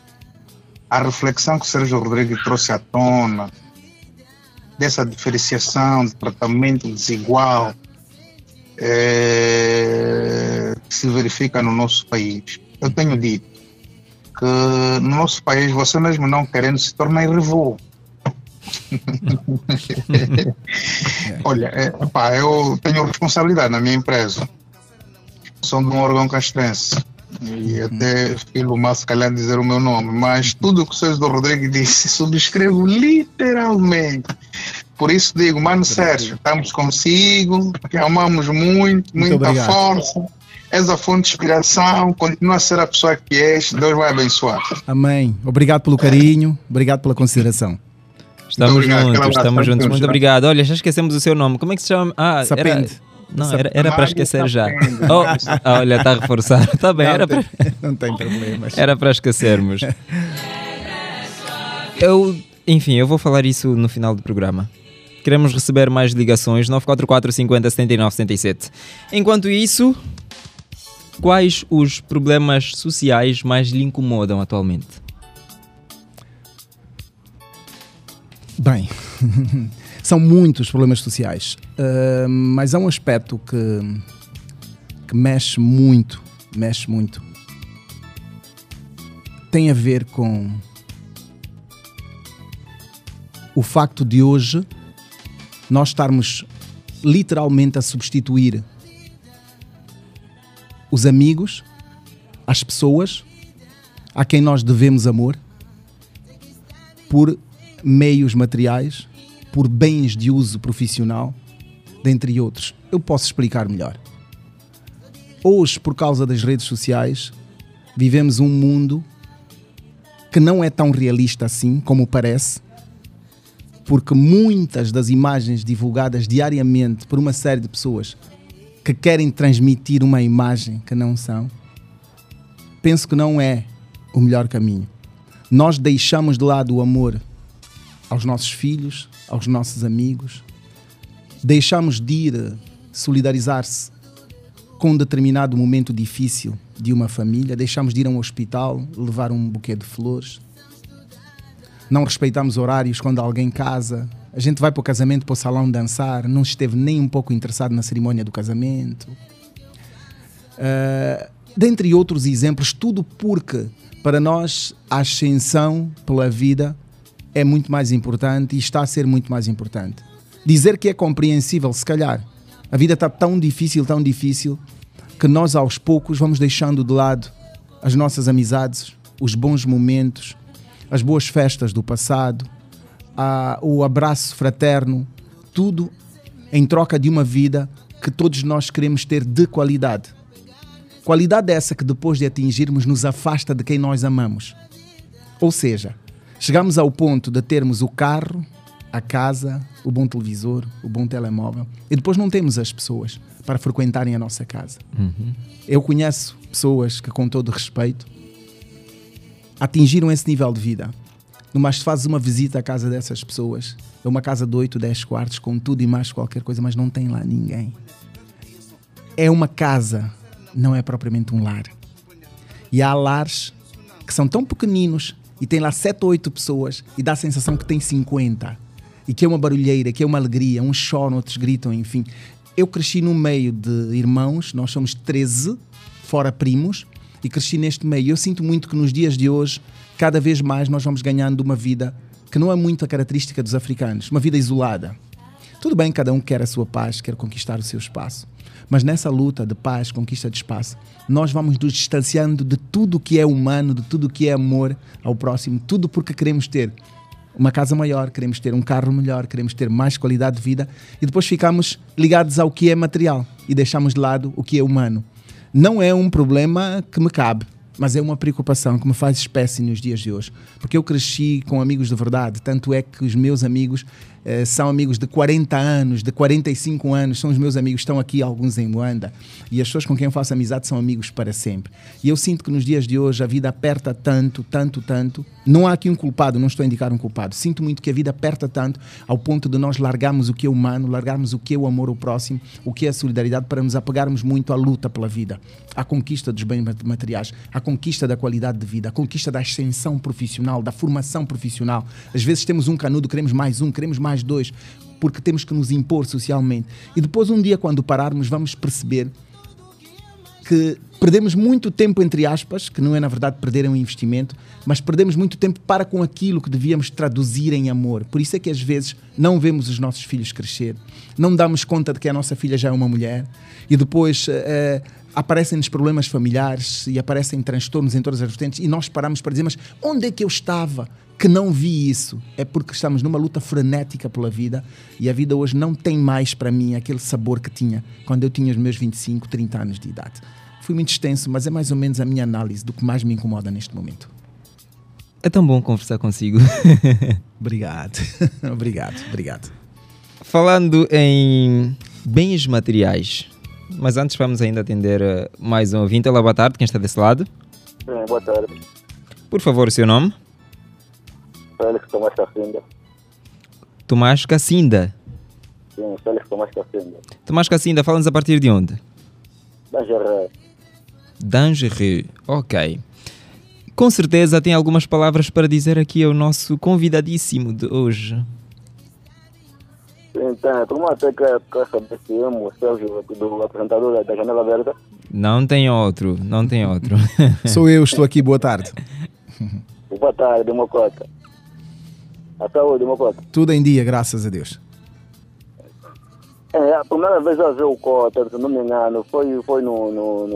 A reflexão que o Sérgio Rodrigues trouxe à tona, dessa diferenciação, de tratamento desigual eh, que se verifica no nosso país. Eu tenho dito que no nosso país, você mesmo não querendo, se torna irrevolt. Olha, é, pá, eu tenho responsabilidade na minha empresa. Sou de um órgão castrense. E até filho mais se calhar dizer o meu nome, mas tudo o que o Sérgio Rodrigues disse, subscrevo literalmente. Por isso digo, mano Sérgio, estamos consigo, te amamos muito, muita obrigado. força. És a fonte de inspiração, continua a ser a pessoa que és, Deus vai abençoar. Amém. Obrigado pelo carinho, obrigado pela consideração. Estamos obrigado, juntos, estamos juntos. Muito obrigado. Olha, já esquecemos o seu nome. Como é que se chama? Ah, era... Não, era, era para esquecer já. Sapende. Oh, ah, olha, está a reforçar. Está bem, era não, para... tem, não tem problemas. Era para esquecermos. Eu, enfim, eu vou falar isso no final do programa. Queremos receber mais ligações 944 50 79 77. Enquanto isso, quais os problemas sociais mais lhe incomodam atualmente? Bem, são muitos problemas sociais, Ah, mas há um aspecto que, que mexe muito, mexe muito. Tem a ver com o facto de hoje nós estarmos literalmente a substituir os amigos, as pessoas a quem nós devemos amor, por meios materiais, por bens de uso profissional, dentre outros. Eu posso explicar melhor. Hoje, por causa das redes sociais, vivemos um mundo que não é tão realista assim como parece, porque muitas das imagens divulgadas diariamente por uma série de pessoas que querem transmitir uma imagem que não são, penso que não é o melhor caminho. Nós deixamos de lado o amor aos nossos filhos, aos nossos amigos, deixamos de ir solidarizar-se com um determinado momento difícil de uma família, deixamos de ir a um hospital, levar um buquê de flores, não respeitamos horários quando alguém casa, a gente vai para o casamento, para o salão dançar, não esteve nem um pouco interessado na cerimônia do casamento. Uh, dentre outros exemplos, tudo porque para nós a ascensão pela vida é muito mais importante e está a ser muito mais importante. Dizer que é compreensível, se calhar, a vida está tão difícil, tão difícil, que nós aos poucos vamos deixando de lado as nossas amizades, os bons momentos, as boas festas do passado, a, o abraço fraterno, tudo em troca de uma vida que todos nós queremos ter de qualidade. Qualidade essa que depois de atingirmos nos afasta de quem nós amamos. Ou seja, chegamos ao ponto de termos o carro, a casa, o bom televisor, o bom telemóvel e depois não temos as pessoas para frequentarem a nossa casa. Eu conheço pessoas que, com todo respeito, atingiram esse nível de vida. Mas fazes uma visita à casa dessas pessoas, é uma casa de 8, 10 quartos, com tudo e mais qualquer coisa, mas não tem lá ninguém. É uma casa, não é propriamente um lar. E há lares que são tão pequeninos e tem lá 7 ou 8 pessoas e dá a sensação que tem 50. E que é uma barulheira, que é uma alegria, uns choram, outros gritam, enfim. Eu cresci no meio de irmãos, nós somos 13, fora primos, e cresci neste meio. Eu sinto muito que nos dias de hoje, cada vez mais nós vamos ganhando uma vida que não é muito a característica dos africanos, uma vida isolada. Tudo bem, cada um quer a sua paz, quer conquistar o seu espaço. Mas nessa luta de paz, conquista de espaço, nós vamos nos distanciando de tudo que é humano, de tudo que é amor ao próximo, tudo porque queremos ter uma casa maior, queremos ter um carro melhor, queremos ter mais qualidade de vida. E depois ficamos ligados ao que é material e deixamos de lado o que é humano. Não é um problema que me cabe, mas é uma preocupação que me faz espécie nos dias de hoje. Porque eu cresci com amigos de verdade, tanto é que os meus amigos eh, são amigos de 40 anos, de 45 anos, são os meus amigos, estão aqui alguns em Luanda, e as pessoas com quem eu faço amizade são amigos para sempre. E eu sinto que nos dias de hoje a vida aperta tanto, tanto, tanto. Não há aqui um culpado, não estou a indicar um culpado. Sinto muito que a vida aperta tanto ao ponto de nós largarmos o que é humano, largarmos o que é o amor ao próximo, o que é a solidariedade, para nos apegarmos muito à luta pela vida, à conquista dos bens materiais, à conquista da qualidade de vida, à conquista da ascensão profissional, da formação profissional. Às vezes temos um canudo, queremos mais um, queremos mais dois, porque temos que nos impor socialmente. E depois, um dia, quando pararmos, vamos perceber que perdemos muito tempo, entre aspas, que não é na verdade perder um investimento, mas perdemos muito tempo para com aquilo que devíamos traduzir em amor. Por isso é que às vezes não vemos os nossos filhos crescer, não damos conta de que a nossa filha já é uma mulher e depois eh, aparecem-nos problemas familiares e aparecem transtornos em todas as vertentes e nós paramos para dizer, mas onde é que eu estava que não vi isso é porque estamos numa luta frenética pela vida e a vida hoje não tem mais para mim aquele sabor que tinha quando eu tinha os meus 25, 30 anos de idade. Fui muito extenso, mas é mais ou menos a minha análise do que mais me incomoda neste momento. É tão bom conversar consigo. Obrigado, obrigado, obrigado. Falando em bens materiais, mas antes vamos ainda atender eh, mais um ouvinte. Olá, boa tarde, quem está desse lado? Sim, boa tarde. Por favor, o seu nome? Félix Tomás Cacinda. Tomás Cacinda. Sim, Félix Tomás Cacinda. Tomás Cacinda, fala-nos a partir de onde? Da Gerré. Dangereux. Ok. Com certeza tem algumas palavras para dizer aqui ao nosso convidadíssimo de hoje. Todo mundo até quer, quer saber se amo o Sérgio, do apresentador da- da Janela Aberta. Não tem outro, não tem outro. Sou eu, estou aqui, boa tarde. Boa tarde, Mocota. A saúde, Mocota. Tudo em dia, graças a Deus. É, a primeira vez eu vi o Cota, se não me engano, foi, foi no, no,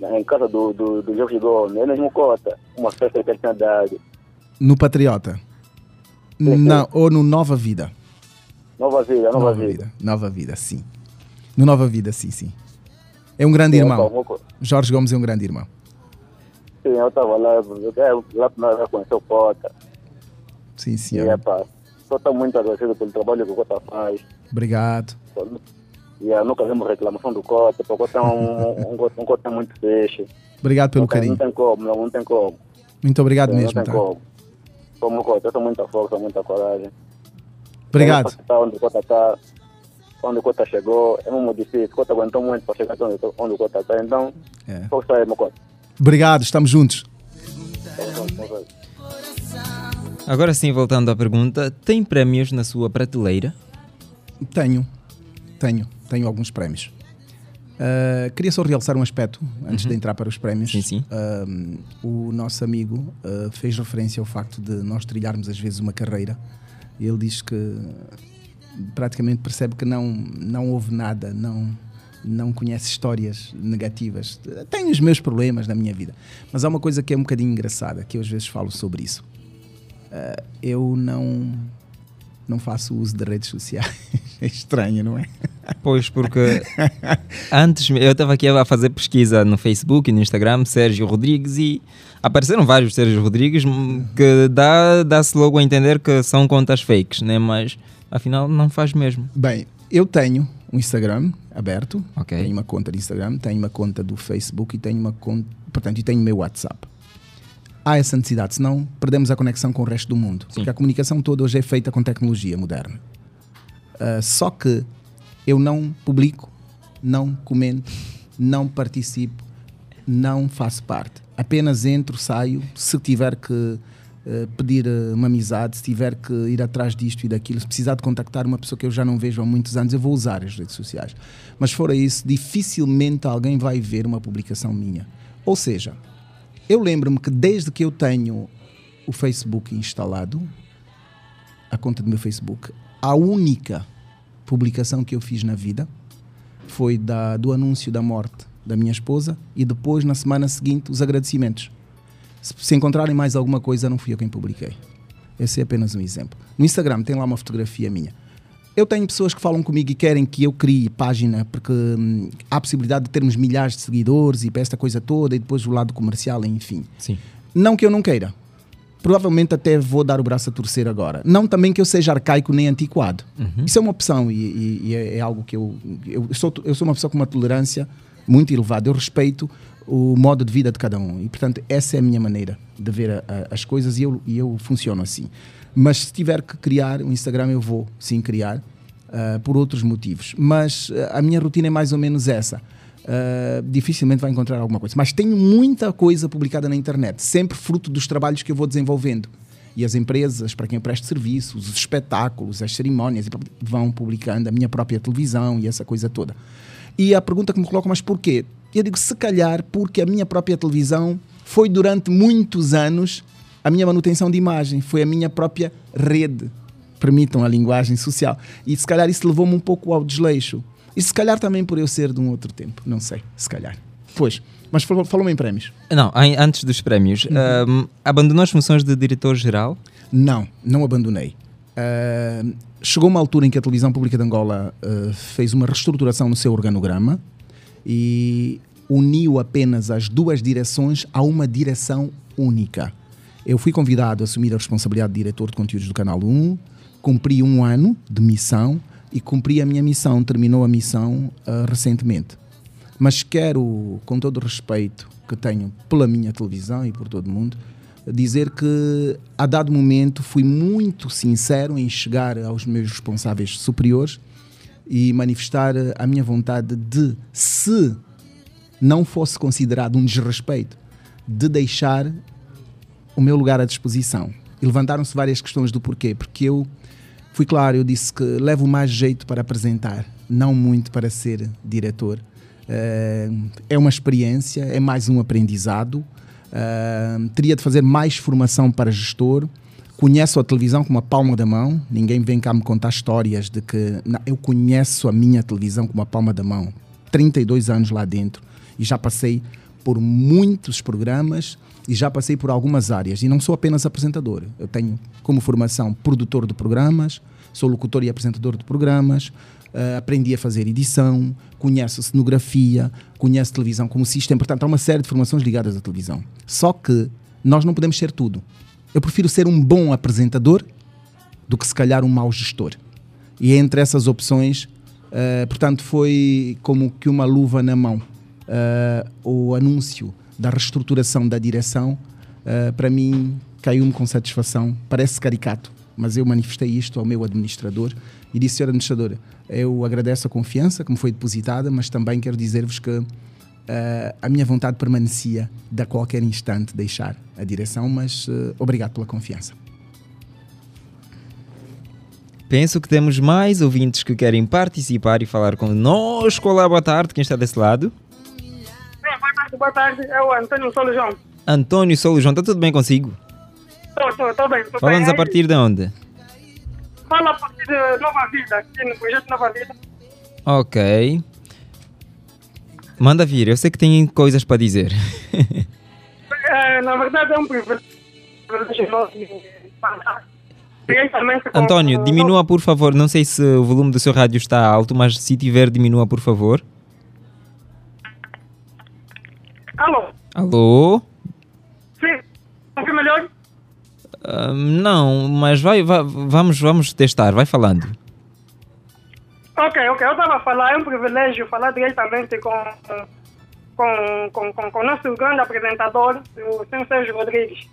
no- em casa do, do, do Jorge Gomes, é mesmo Cota, uma festa que ele tinha dado. No Patriota. Não, ou no Nova Vida. Nova vida, nova, vida. Nova Vida, sim. No Nova Vida, sim, sim. É um grande Sim, irmão. Moco- Jorge Gomes é um grande irmão. Sim, eu estava lá, lá a primeira vez conheci o Cota. Sim, E, senhor. epa, só estou muito agradecido pelo trabalho que o Cota faz. Obrigado. E eu nunca vimos reclamação do Cota, porque o Cota é um, um, Cota- um Cota muito peixe. Obrigado pelo não, tem, não carinho. tem como, não, não tem como. Muito obrigado não mesmo, tem tá? como. Como o Cota, eu tenho muita força, muita coragem. Obrigado. Onde o Cota está, onde o Cota chegou, é muito difícil. O Cota aguentou muito para chegar onde, onde o Cota está. Então, É. força aí, meu Cota. Obrigado, estamos juntos. Agora sim, voltando à pergunta, tem prémios na sua prateleira? Tenho, tenho, tenho alguns prémios. Ah, queria só realçar um aspecto antes de entrar para os prémios. Sim, sim. Ah, o nosso amigo ah, fez referência ao facto de nós trilharmos às vezes uma carreira. Ele diz que praticamente percebe que não, não houve nada, não, não conhece histórias negativas. Tenho os meus problemas na minha vida, mas há uma coisa que é um bocadinho engraçada, que eu às vezes falo sobre isso. Ah, eu não, não faço uso de redes sociais. É estranho, não é? Pois, porque antes eu estava aqui a fazer pesquisa no Facebook e no Instagram, Sérgio Rodrigues, e apareceram vários Sérgio Rodrigues hum, que dá- dá-se logo a entender que são contas fakes, né? mas afinal não faz mesmo. Bem, eu tenho um Instagram aberto, Ok. tenho uma conta de Instagram, tenho uma conta do Facebook e tenho uma conta, portanto, e tenho o meu WhatsApp. Há essa necessidade, senão perdemos a conexão com o resto do mundo. Porque a comunicação toda hoje é feita com tecnologia moderna. Ah, só que eu não publico, não comento, não participo, não faço parte. Apenas entro, saio. Se tiver que eh, pedir eh, uma amizade, se tiver que ir atrás disto e daquilo, se precisar de contactar uma pessoa que eu já não vejo há muitos anos, eu vou usar as redes sociais. Mas fora isso, dificilmente alguém vai ver uma publicação minha. Ou seja, eu lembro-me que desde que eu tenho o Facebook instalado, a conta do meu Facebook, a única publicação que eu fiz na vida foi da, do anúncio da morte da minha esposa e depois, na semana seguinte, os agradecimentos. Se, se encontrarem mais alguma coisa, não fui eu quem publiquei. Esse é apenas um exemplo. No Instagram tem lá uma fotografia minha. Eu tenho pessoas que falam comigo e querem que eu crie página porque hum, há a possibilidade de termos milhares de seguidores e para esta coisa toda e depois o lado comercial, enfim. Sim. Não que eu não queira. Provavelmente até vou dar o braço a torcer agora. Não também que eu seja arcaico nem antiquado. Isso é uma opção e, e- e é, é algo que eu, eu, sou, eu sou uma pessoa com uma tolerância muito elevada. Eu respeito o modo de vida de cada um. E, portanto, essa é a minha maneira de ver a- a- as coisas e eu, e eu funciono assim. Mas se tiver que criar um Instagram, eu vou sim criar, ah, por outros motivos. Mas ah, a minha rotina é mais ou menos essa. Uh, dificilmente vai encontrar alguma coisa. Mas tenho muita coisa publicada na internet, sempre fruto dos trabalhos que eu vou desenvolvendo. E as empresas para quem eu presto serviços, os espetáculos, as cerimónias, vão publicando a minha própria televisão e essa coisa toda. E a pergunta que me colocam, mas porquê? Eu digo, se calhar porque a minha própria televisão foi durante muitos anos a minha manutenção de imagem, foi a minha própria rede, permitam a linguagem social. E se calhar isso levou-me um pouco ao desleixo. E se calhar também por eu ser de um outro tempo, não sei, se calhar. Pois, mas falou- falou-me em prémios. Não, an- antes dos prémios, Uhum. abandonou as funções de diretor-geral? Não, não abandonei. Ah, chegou uma altura em que a televisão pública de Angola ah, fez uma reestruturação no seu organograma e uniu apenas as duas direções a uma direção única. Eu fui convidado a assumir a responsabilidade de diretor de conteúdos do Canal 1, cumpri um ano de missão e cumpri a minha missão, terminou a missão ah, recentemente. Mas quero, com todo o respeito que tenho pela minha televisão e por todo mundo, dizer que a dado momento fui muito sincero em chegar aos meus responsáveis superiores e manifestar a minha vontade de, se não fosse considerado um desrespeito, de deixar o meu lugar à disposição. E levantaram-se várias questões do porquê. Porque eu fui claro, eu disse que levo mais jeito para apresentar, não muito para ser diretor. Eh, é uma experiência, é mais um aprendizado. Teria de fazer mais formação para gestor. Conheço a televisão como a palma da mão. Ninguém vem cá me contar histórias de que. Não, eu conheço a minha televisão como a palma da mão. 32 anos lá dentro e já passei por muitos programas e já passei por algumas áreas. E não sou apenas apresentador. Eu tenho como formação produtor de programas, sou locutor e apresentador de programas, eh, aprendi a fazer edição, conheço cenografia, conheço televisão como sistema. Portanto, há uma série de formações ligadas à televisão. Só que nós não podemos ser tudo. Eu prefiro ser um bom apresentador do que se calhar um mau gestor. E entre essas opções, eh, portanto, foi como que uma luva na mão. Eh, o anúncio da reestruturação da direção, eh, para mim, caiu-me com satisfação. Parece caricato, mas eu manifestei isto ao meu administrador e disse, senhor administrador, eu agradeço a confiança que me foi depositada, mas também quero dizer-vos que eh, a minha vontade permanecia de a qualquer instante deixar a direção, mas eh, obrigado pela confiança. Penso que temos mais ouvintes que querem participar e falar conosco. Olá, boa tarde. Quem está desse lado? Sim, boa tarde, boa tarde. É o Antônio Solujão. Antônio Solo João, está tudo bem consigo? Estou, estou, estou bem. Falamos bem. a partir de onde? Fala a partir de Nova Vida, aqui no projeto Nova Vida. Ok. Manda vir, eu sei que tem coisas para dizer. É, na verdade, é um privilégio nosso Antônio, diminua por favor. Não sei se o volume do seu rádio está alto, mas se tiver, diminua por favor. Alô? Alô? Sim, ouve melhor? Não, mas vai, vai- vamos, vamos testar, vai falando. Ok, ok. Eu estava a falar, é um privilégio falar diretamente com, com, com, com, com o nosso grande apresentador, o Sr. Sérgio Rodrigues.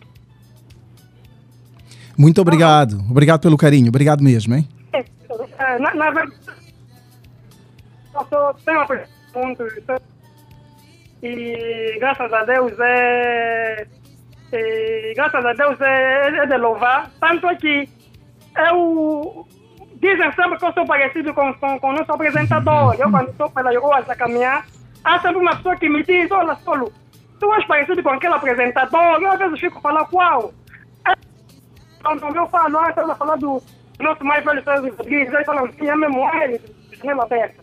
Muito obrigado. Obrigado pelo carinho. Obrigado mesmo, hein? É, na, na verdade, eu sou, tenho uma pergunta e graças a Deus é, e graças a Deus é, é de louvar, tanto é que eu dizem sempre que eu sou parecido com, com, com o nosso apresentador. Eu quando estou pelas ruas a caminhar, há sempre uma pessoa que me diz, olha Solo, tu és parecido com aquele apresentador, eu às vezes fico falando qual? Quando eu falo, ah, estamos a falar do nosso mais velho Sérgio Rodrigues, eles falam, sim, é mesmo ele, janela aberta.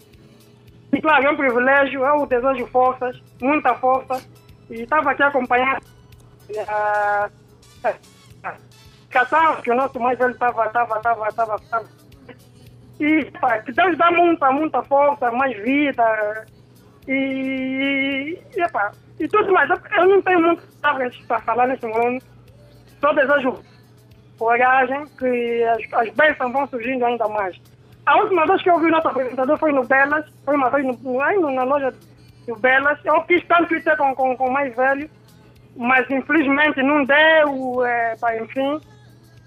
E claro, é um privilégio, eu desejo forças, muita força, e estava aqui acompanhando a a que o nosso mais velho estava, estava, estava, estava. E pá, que Deus dá muita, muita força, mais vida, e, e, epá, e tudo mais. Eu- não tenho palavras para falar nesse momento, só desejo coragem, que as, as bênçãos vão surgindo ainda mais. A última vez que eu vi o nosso apresentador foi no Belas, foi uma vez no, no- na loja do Belas. Eu quis tanto ir ter com, com, com o mais velho, mas infelizmente não deu, é, pá, enfim.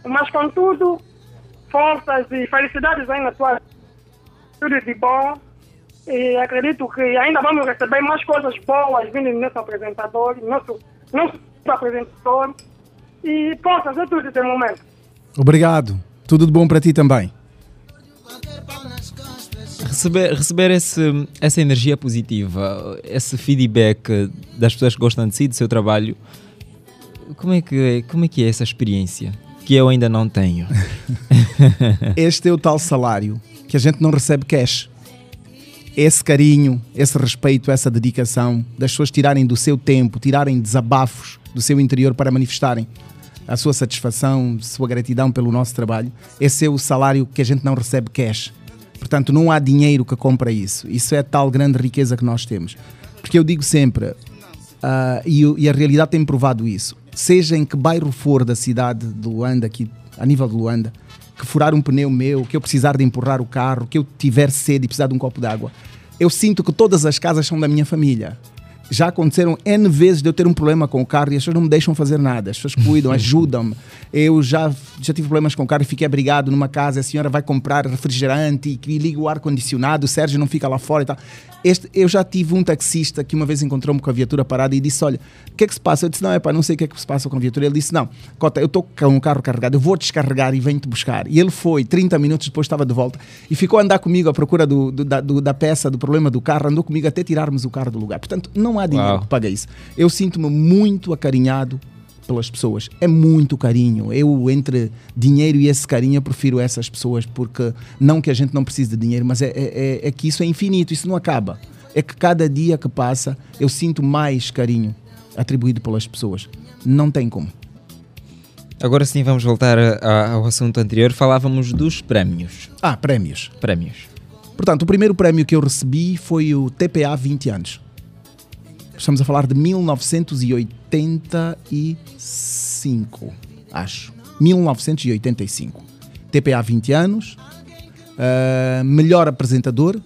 Mas contudo, forças e felicidades aí na tua tudo de bom. E acredito que ainda vamos receber mais coisas boas vindo do nosso apresentador, nosso, nosso apresentador. E forças, é tudo de momento. Obrigado. Tudo de bom para ti também. Receber, receber esse, essa energia positiva, esse feedback das pessoas que gostam de si, do seu trabalho, como é que, como é, que é essa experiência? Que eu ainda não tenho. Este é o tal salário que a gente não recebe cash. Esse carinho, esse respeito, essa dedicação das pessoas tirarem do seu tempo, tirarem desabafos do seu interior para manifestarem. a sua satisfação, sua gratidão pelo nosso trabalho. Esse é o salário que a gente não recebe cash. Portanto, não há dinheiro que compra isso. Isso é a tal grande riqueza que nós temos. Porque eu digo sempre, ah, e, e a realidade tem provado isso, seja em que bairro for da cidade de Luanda, aqui a nível de Luanda, que furar um pneu meu, que eu precisar de empurrar o carro, que eu tiver sede e precisar de um copo d'água, eu sinto que todas as casas são da minha família. Já aconteceram N vezes de eu ter um problema com o carro e as pessoas não me deixam fazer nada. As pessoas cuidam, ajudam-me. Eu já, já tive problemas com o carro e fiquei abrigado numa casa. A senhora vai comprar refrigerante e liga o ar-condicionado, o Sérgio não fica lá fora e tal. Este, eu já tive um taxista que uma vez encontrou-me com a viatura parada e disse: Olha, o que é que se passa? Eu disse: Não, é pá, não sei o que é que se passa com a viatura. Ele disse: Não, Cota, eu estou com o carro carregado, eu vou descarregar e venho-te buscar. E ele foi, 30 minutos depois estava de volta e ficou a andar comigo à procura do, do- da, do- da peça, do problema do carro, andou comigo até tirarmos o carro do lugar. Portanto, não há dinheiro Uau. que pague isso. Eu sinto-me muito acarinhado pelas pessoas. É muito carinho. Eu, entre dinheiro e esse carinho, eu prefiro essas pessoas, porque não que a gente não precise de dinheiro, mas é, é- é- é que isso é infinito, isso não acaba. É que cada dia que passa, eu sinto mais carinho atribuído pelas pessoas. Não tem como. Agora sim, vamos voltar a- a- ao assunto anterior. Falávamos dos prémios. Ah, prémios. Prémios. Portanto, o primeiro prémio que eu recebi foi o TPA 20 anos. Estamos a falar de 1985, acho. 1985. TPA 20 anos, ah, melhor apresentador,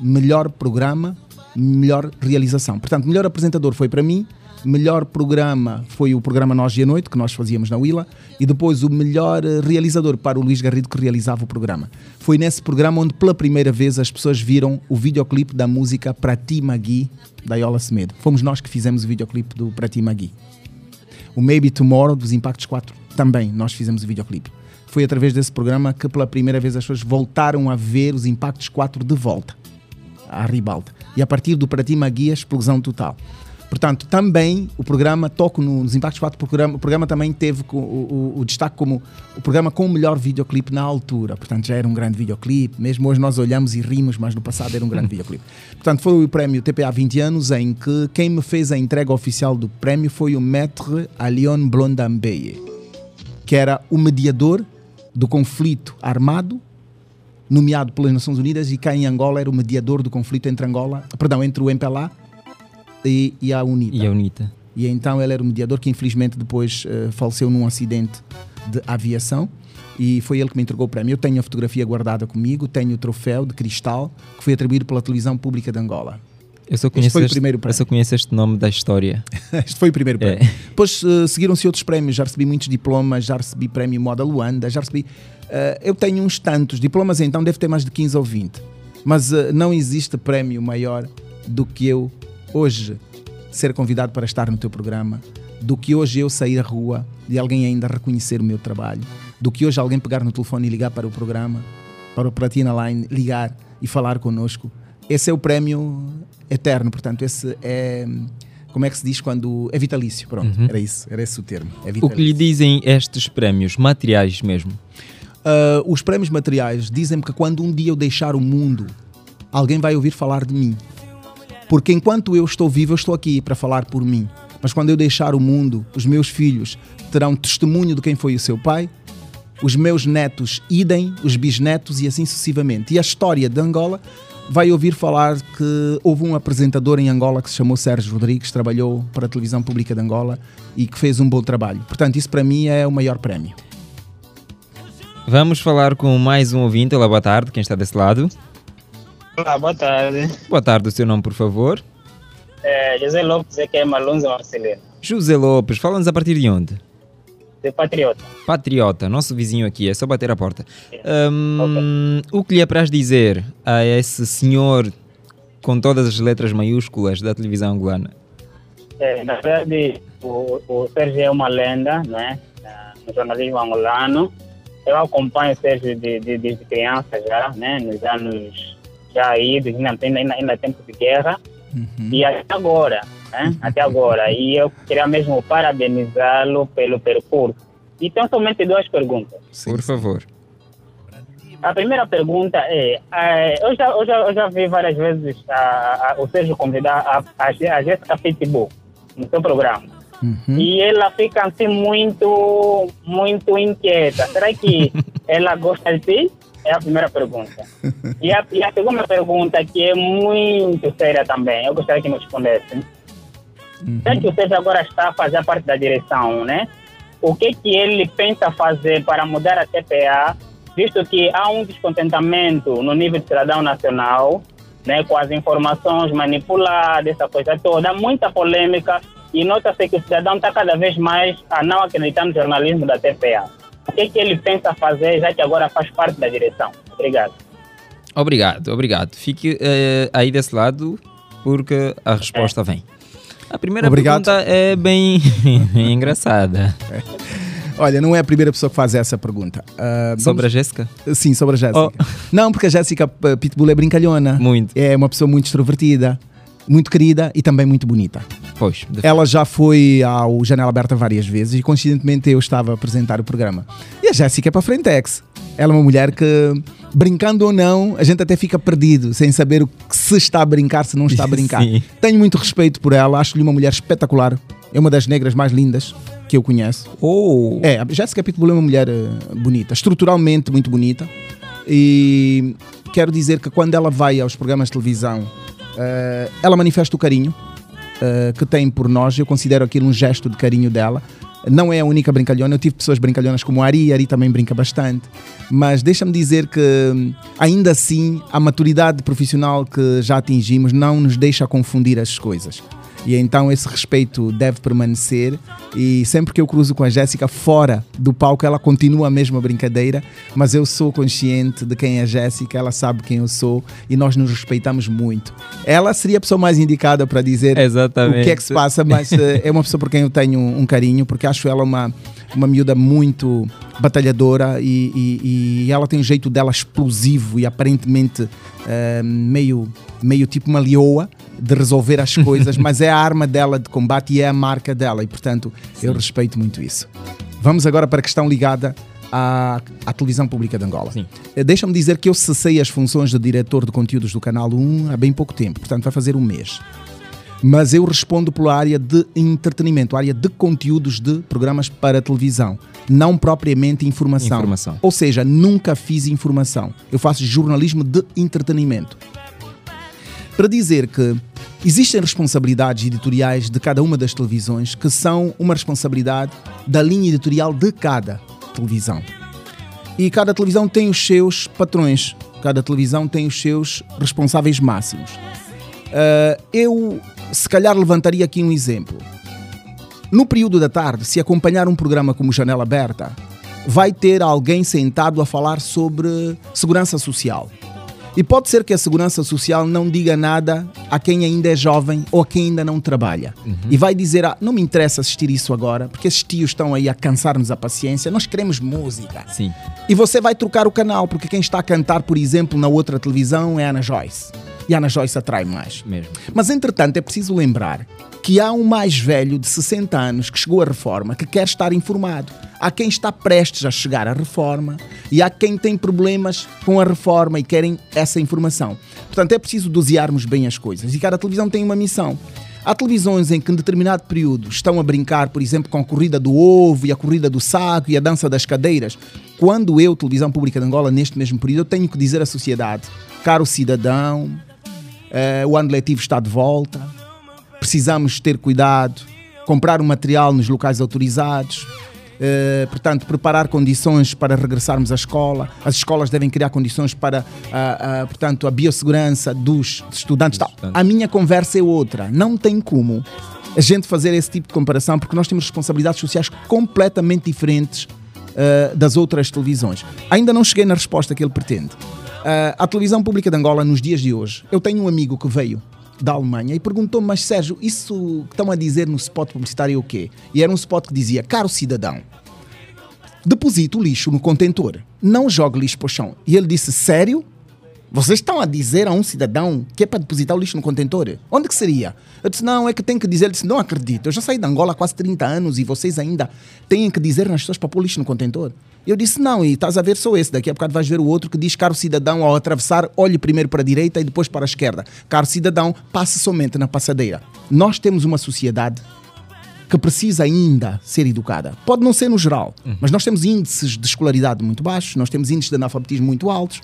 melhor programa, melhor realização. Portanto, melhor apresentador foi para mim, melhor programa foi o programa Nós e a Noite, que nós fazíamos na Willa, e depois o melhor eh, realizador para o Luís Garrido, que realizava o programa. Foi nesse programa onde pela primeira vez as pessoas viram o videoclipe da música Para Ti Magui, da Yola Semedo. Fomos nós que fizemos o videoclipe do Para Ti Magui. O Maybe Tomorrow dos Impactos 4 também nós fizemos o videoclipe. Foi através desse programa que pela primeira vez as pessoas voltaram a ver os Impactos 4 de volta à ribalta. E a partir do Para Ti Magui, a explosão total. Portanto, também o programa, toco nos Impactos 4, o programa, o programa também teve o, o- o destaque como o programa com o melhor videoclipe na altura. Portanto, já era um grande videoclipe. Mesmo hoje nós olhamos e rimos, mas no passado era um grande videoclipe. Portanto, foi o prémio TPA 20 anos em que quem me fez a entrega oficial do prémio foi o Maître Alion Blondambeye, que era o mediador do conflito armado nomeado pelas Nações Unidas e cá em Angola era o mediador do conflito entre Angola, perdão, entre o MPLA e, e a UNITA. E a UNITA. E então ele era o mediador que infelizmente depois eh, faleceu num acidente de aviação e foi ele que me entregou o prémio. Eu tenho a fotografia guardada comigo, tenho o troféu de cristal que foi atribuído pela televisão pública de Angola. Eu só Este conheço, foi o este, primeiro eu prémio. só conheço este nome da história. este foi o primeiro prémio. É. Depois eh, seguiram-se outros prémios, já recebi muitos diplomas, já recebi prémio Moda Luanda, já recebi. eh, eu tenho uns tantos diplomas, então deve ter mais de 15 ou 20. Mas eh, não existe prémio maior do que eu hoje ser convidado para estar no teu programa, do que hoje eu sair à rua e alguém ainda reconhecer o meu trabalho, do que hoje alguém pegar no telefone e ligar para o programa, para o Platina Line, ligar e falar connosco. Esse é o prémio eterno, portanto, esse é. Como é que se diz quando. É vitalício, pronto, era isso, era esse o termo. É O que lhe dizem estes prémios? Materiais mesmo. Ah, os prémios materiais dizem-me que quando um dia eu deixar o mundo, alguém vai ouvir falar de mim. Porque enquanto eu estou vivo, eu estou aqui para falar por mim. Mas quando eu deixar o mundo, os meus filhos terão testemunho de quem foi o seu pai, os meus netos idem, os bisnetos e assim sucessivamente. E a história de Angola vai ouvir falar que houve um apresentador em Angola que se chamou Sérgio Rodrigues, trabalhou para a televisão pública de Angola e que fez um bom trabalho. Portanto, isso para mim é o maior prémio. Vamos falar com mais um ouvinte. Olá, boa tarde. Quem está desse lado? Olá, boa tarde. Boa tarde, o seu nome, por favor. É, José Lopes, aqui é Malunza Marcelino, José Lopes, fala-nos a partir de onde? de Patriota. Patriota, nosso vizinho aqui, é só bater a porta. Hum, O que lhe apraz dizer a esse senhor com todas as letras maiúsculas da televisão angolana? É, na verdade, o, o Sérgio é uma lenda né, na- no jornalismo angolano. Eu acompanho o Sérgio de, de, desde criança já, né, nos anos já idos, ainda, ainda, ainda tempo de guerra. E até agora, né? Até agora. E eu queria mesmo parabenizá-lo pelo percurso. E tenho somente duas perguntas. por favor. A primeira pergunta é, eh, eu, já, eu, já, eu já vi várias vezes a, a, o Sérgio convidar a, a, a Jéssica Pitbull no seu programa. Uhum. E ela fica assim muito, muito inquieta. Será que ela gosta de ti? É a primeira pergunta. E a, e a segunda pergunta, que é muito séria também, eu gostaria que me respondesse. Já que o Sérgio agora está a fazer parte da direção, né? O que que ele pensa fazer para mudar a TPA, visto que há um descontentamento no nível de cidadão nacional, né? Com as informações manipuladas, essa coisa toda, muita polêmica e nota-se que o cidadão está cada vez mais a não acreditar no jornalismo da TPA. O que que ele pensa fazer, já que agora faz parte da direção? Obrigado. Obrigado, obrigado. Fique eh, aí desse lado porque a resposta vem. A primeira Obrigado. pergunta é bem engraçada. Olha, não é a primeira pessoa que faz essa pergunta. Ah, Sobre a vamos- Jéssica? Sim, sobre a Jéssica. Não, porque a Jéssica uh, Pitbull é brincalhona. Muito. É uma pessoa muito extrovertida, muito querida e também muito bonita. Pois, Ela já foi ao Janela Aberta várias vezes e coincidentemente eu estava a apresentar o programa. E a Jéssica é para Frentex. Ela é uma mulher que, brincando ou não, a gente até fica perdido, sem saber o que se está a brincar, se não está a brincar. Sim. Tenho muito respeito por ela, acho-lhe uma mulher espetacular. É uma das negras mais lindas que eu conheço. Oh. É, a Jéssica Pitbull é uma mulher eh, bonita, estruturalmente muito bonita. E quero dizer que quando ela vai aos programas de televisão, eh, ela manifesta o carinho eh, que tem por nós. Eu considero aquilo um gesto de carinho dela. Não é a única brincalhona, eu tive pessoas brincalhonas como a Ari, a Ari também brinca bastante. Mas deixa-me dizer que, ainda assim, a maturidade profissional que já atingimos não nos deixa confundir as coisas. E então esse respeito deve permanecer. E sempre que eu cruzo com a Jéssica fora do palco, ela continua a mesma brincadeira, mas eu sou consciente de quem é a Jéssica, ela sabe quem eu sou e nós nos respeitamos muito. Ela seria a pessoa mais indicada para dizer Exatamente. o que é que se passa, mas eh, é uma pessoa por quem eu tenho um, carinho, porque acho ela uma, uma miúda muito batalhadora e, e- e ela tem um jeito dela explosivo e aparentemente eh, meio, meio tipo uma leoa de resolver as coisas, mas é a arma dela de combate e é a marca dela e portanto eu respeito muito isso. Vamos agora para a questão ligada à, à televisão pública de Angola. Sim. Eh, Deixa-me dizer que eu cessei as funções de diretor de conteúdos do Canal 1 há bem pouco tempo, portanto vai fazer um mês mas eu respondo pela área de entretenimento, área de conteúdos de programas para televisão, não propriamente informação. Informação. Ou seja, nunca fiz informação. Eu faço jornalismo de entretenimento. Para dizer que existem responsabilidades editoriais de cada uma das televisões que são uma responsabilidade da linha editorial de cada televisão. E cada televisão tem os seus patrões, cada televisão tem os seus responsáveis máximos. Uh, eu, se calhar, levantaria aqui um exemplo. No período da tarde, se acompanhar um programa como Janela Aberta, vai ter alguém sentado a falar sobre segurança social. E pode ser que a segurança social não diga nada a quem ainda é jovem ou a quem ainda não trabalha. E vai dizer: ah, não me interessa assistir isso agora, porque esses tios estão aí a cansar-nos a paciência, nós queremos música. Sim. E você vai trocar o canal, porque quem está a cantar, por exemplo, na outra televisão é Ana Joyce. E a Ana Joyce atrai mais. Mesmo. Mas, entretanto, é preciso lembrar que há um mais velho de 60 anos que chegou à reforma que quer estar informado. Há quem está prestes a chegar à reforma e há quem tem problemas com a reforma e querem essa informação. Portanto, é preciso dosearmos bem as coisas. E cada televisão tem uma missão. Há televisões em que, em determinado período, estão a brincar, por exemplo, com a corrida do ovo e a corrida do saco e a dança das cadeiras. Quando eu, televisão pública de Angola, neste mesmo período, eu tenho que dizer à sociedade, caro cidadão, eh, o ano letivo está de volta, precisamos ter cuidado, comprar o material nos locais autorizados, eh, portanto, preparar condições para regressarmos à escola. As escolas devem criar condições para, ah, ah, portanto, a biossegurança dos estudantes. Tal. A minha conversa é outra. Não tem como a gente fazer esse tipo de comparação porque nós temos responsabilidades sociais completamente diferentes eh, das outras televisões. Ainda não cheguei na resposta que ele pretende. A televisão pública de Angola, nos dias de hoje, eu tenho um amigo que veio da Alemanha e perguntou-me, mas Sérgio, isso que estão a dizer no spot publicitário é o quê? E era um spot que dizia, caro cidadão, deposite o lixo no contentor, não jogue lixo para o chão. E ele disse, sério? Vocês estão a dizer a um cidadão que é para depositar o lixo no contentor? Onde que seria? Eu disse, não, é que tem que dizer. Ele disse, não acredito. Eu já saí de Angola há quase 30 anos e vocês ainda têm que dizer nas pessoas para pôr lixo no contentor. Eu disse, não, e estás a ver só esse. Daqui a bocado vais ver o outro que diz, caro cidadão, ao atravessar, olhe primeiro para a direita e depois para a esquerda. Caro cidadão, passe somente na passadeira. Nós temos uma sociedade que precisa ainda ser educada. Pode não ser no geral, mas nós temos índices de escolaridade muito baixos, nós temos índices de analfabetismo muito altos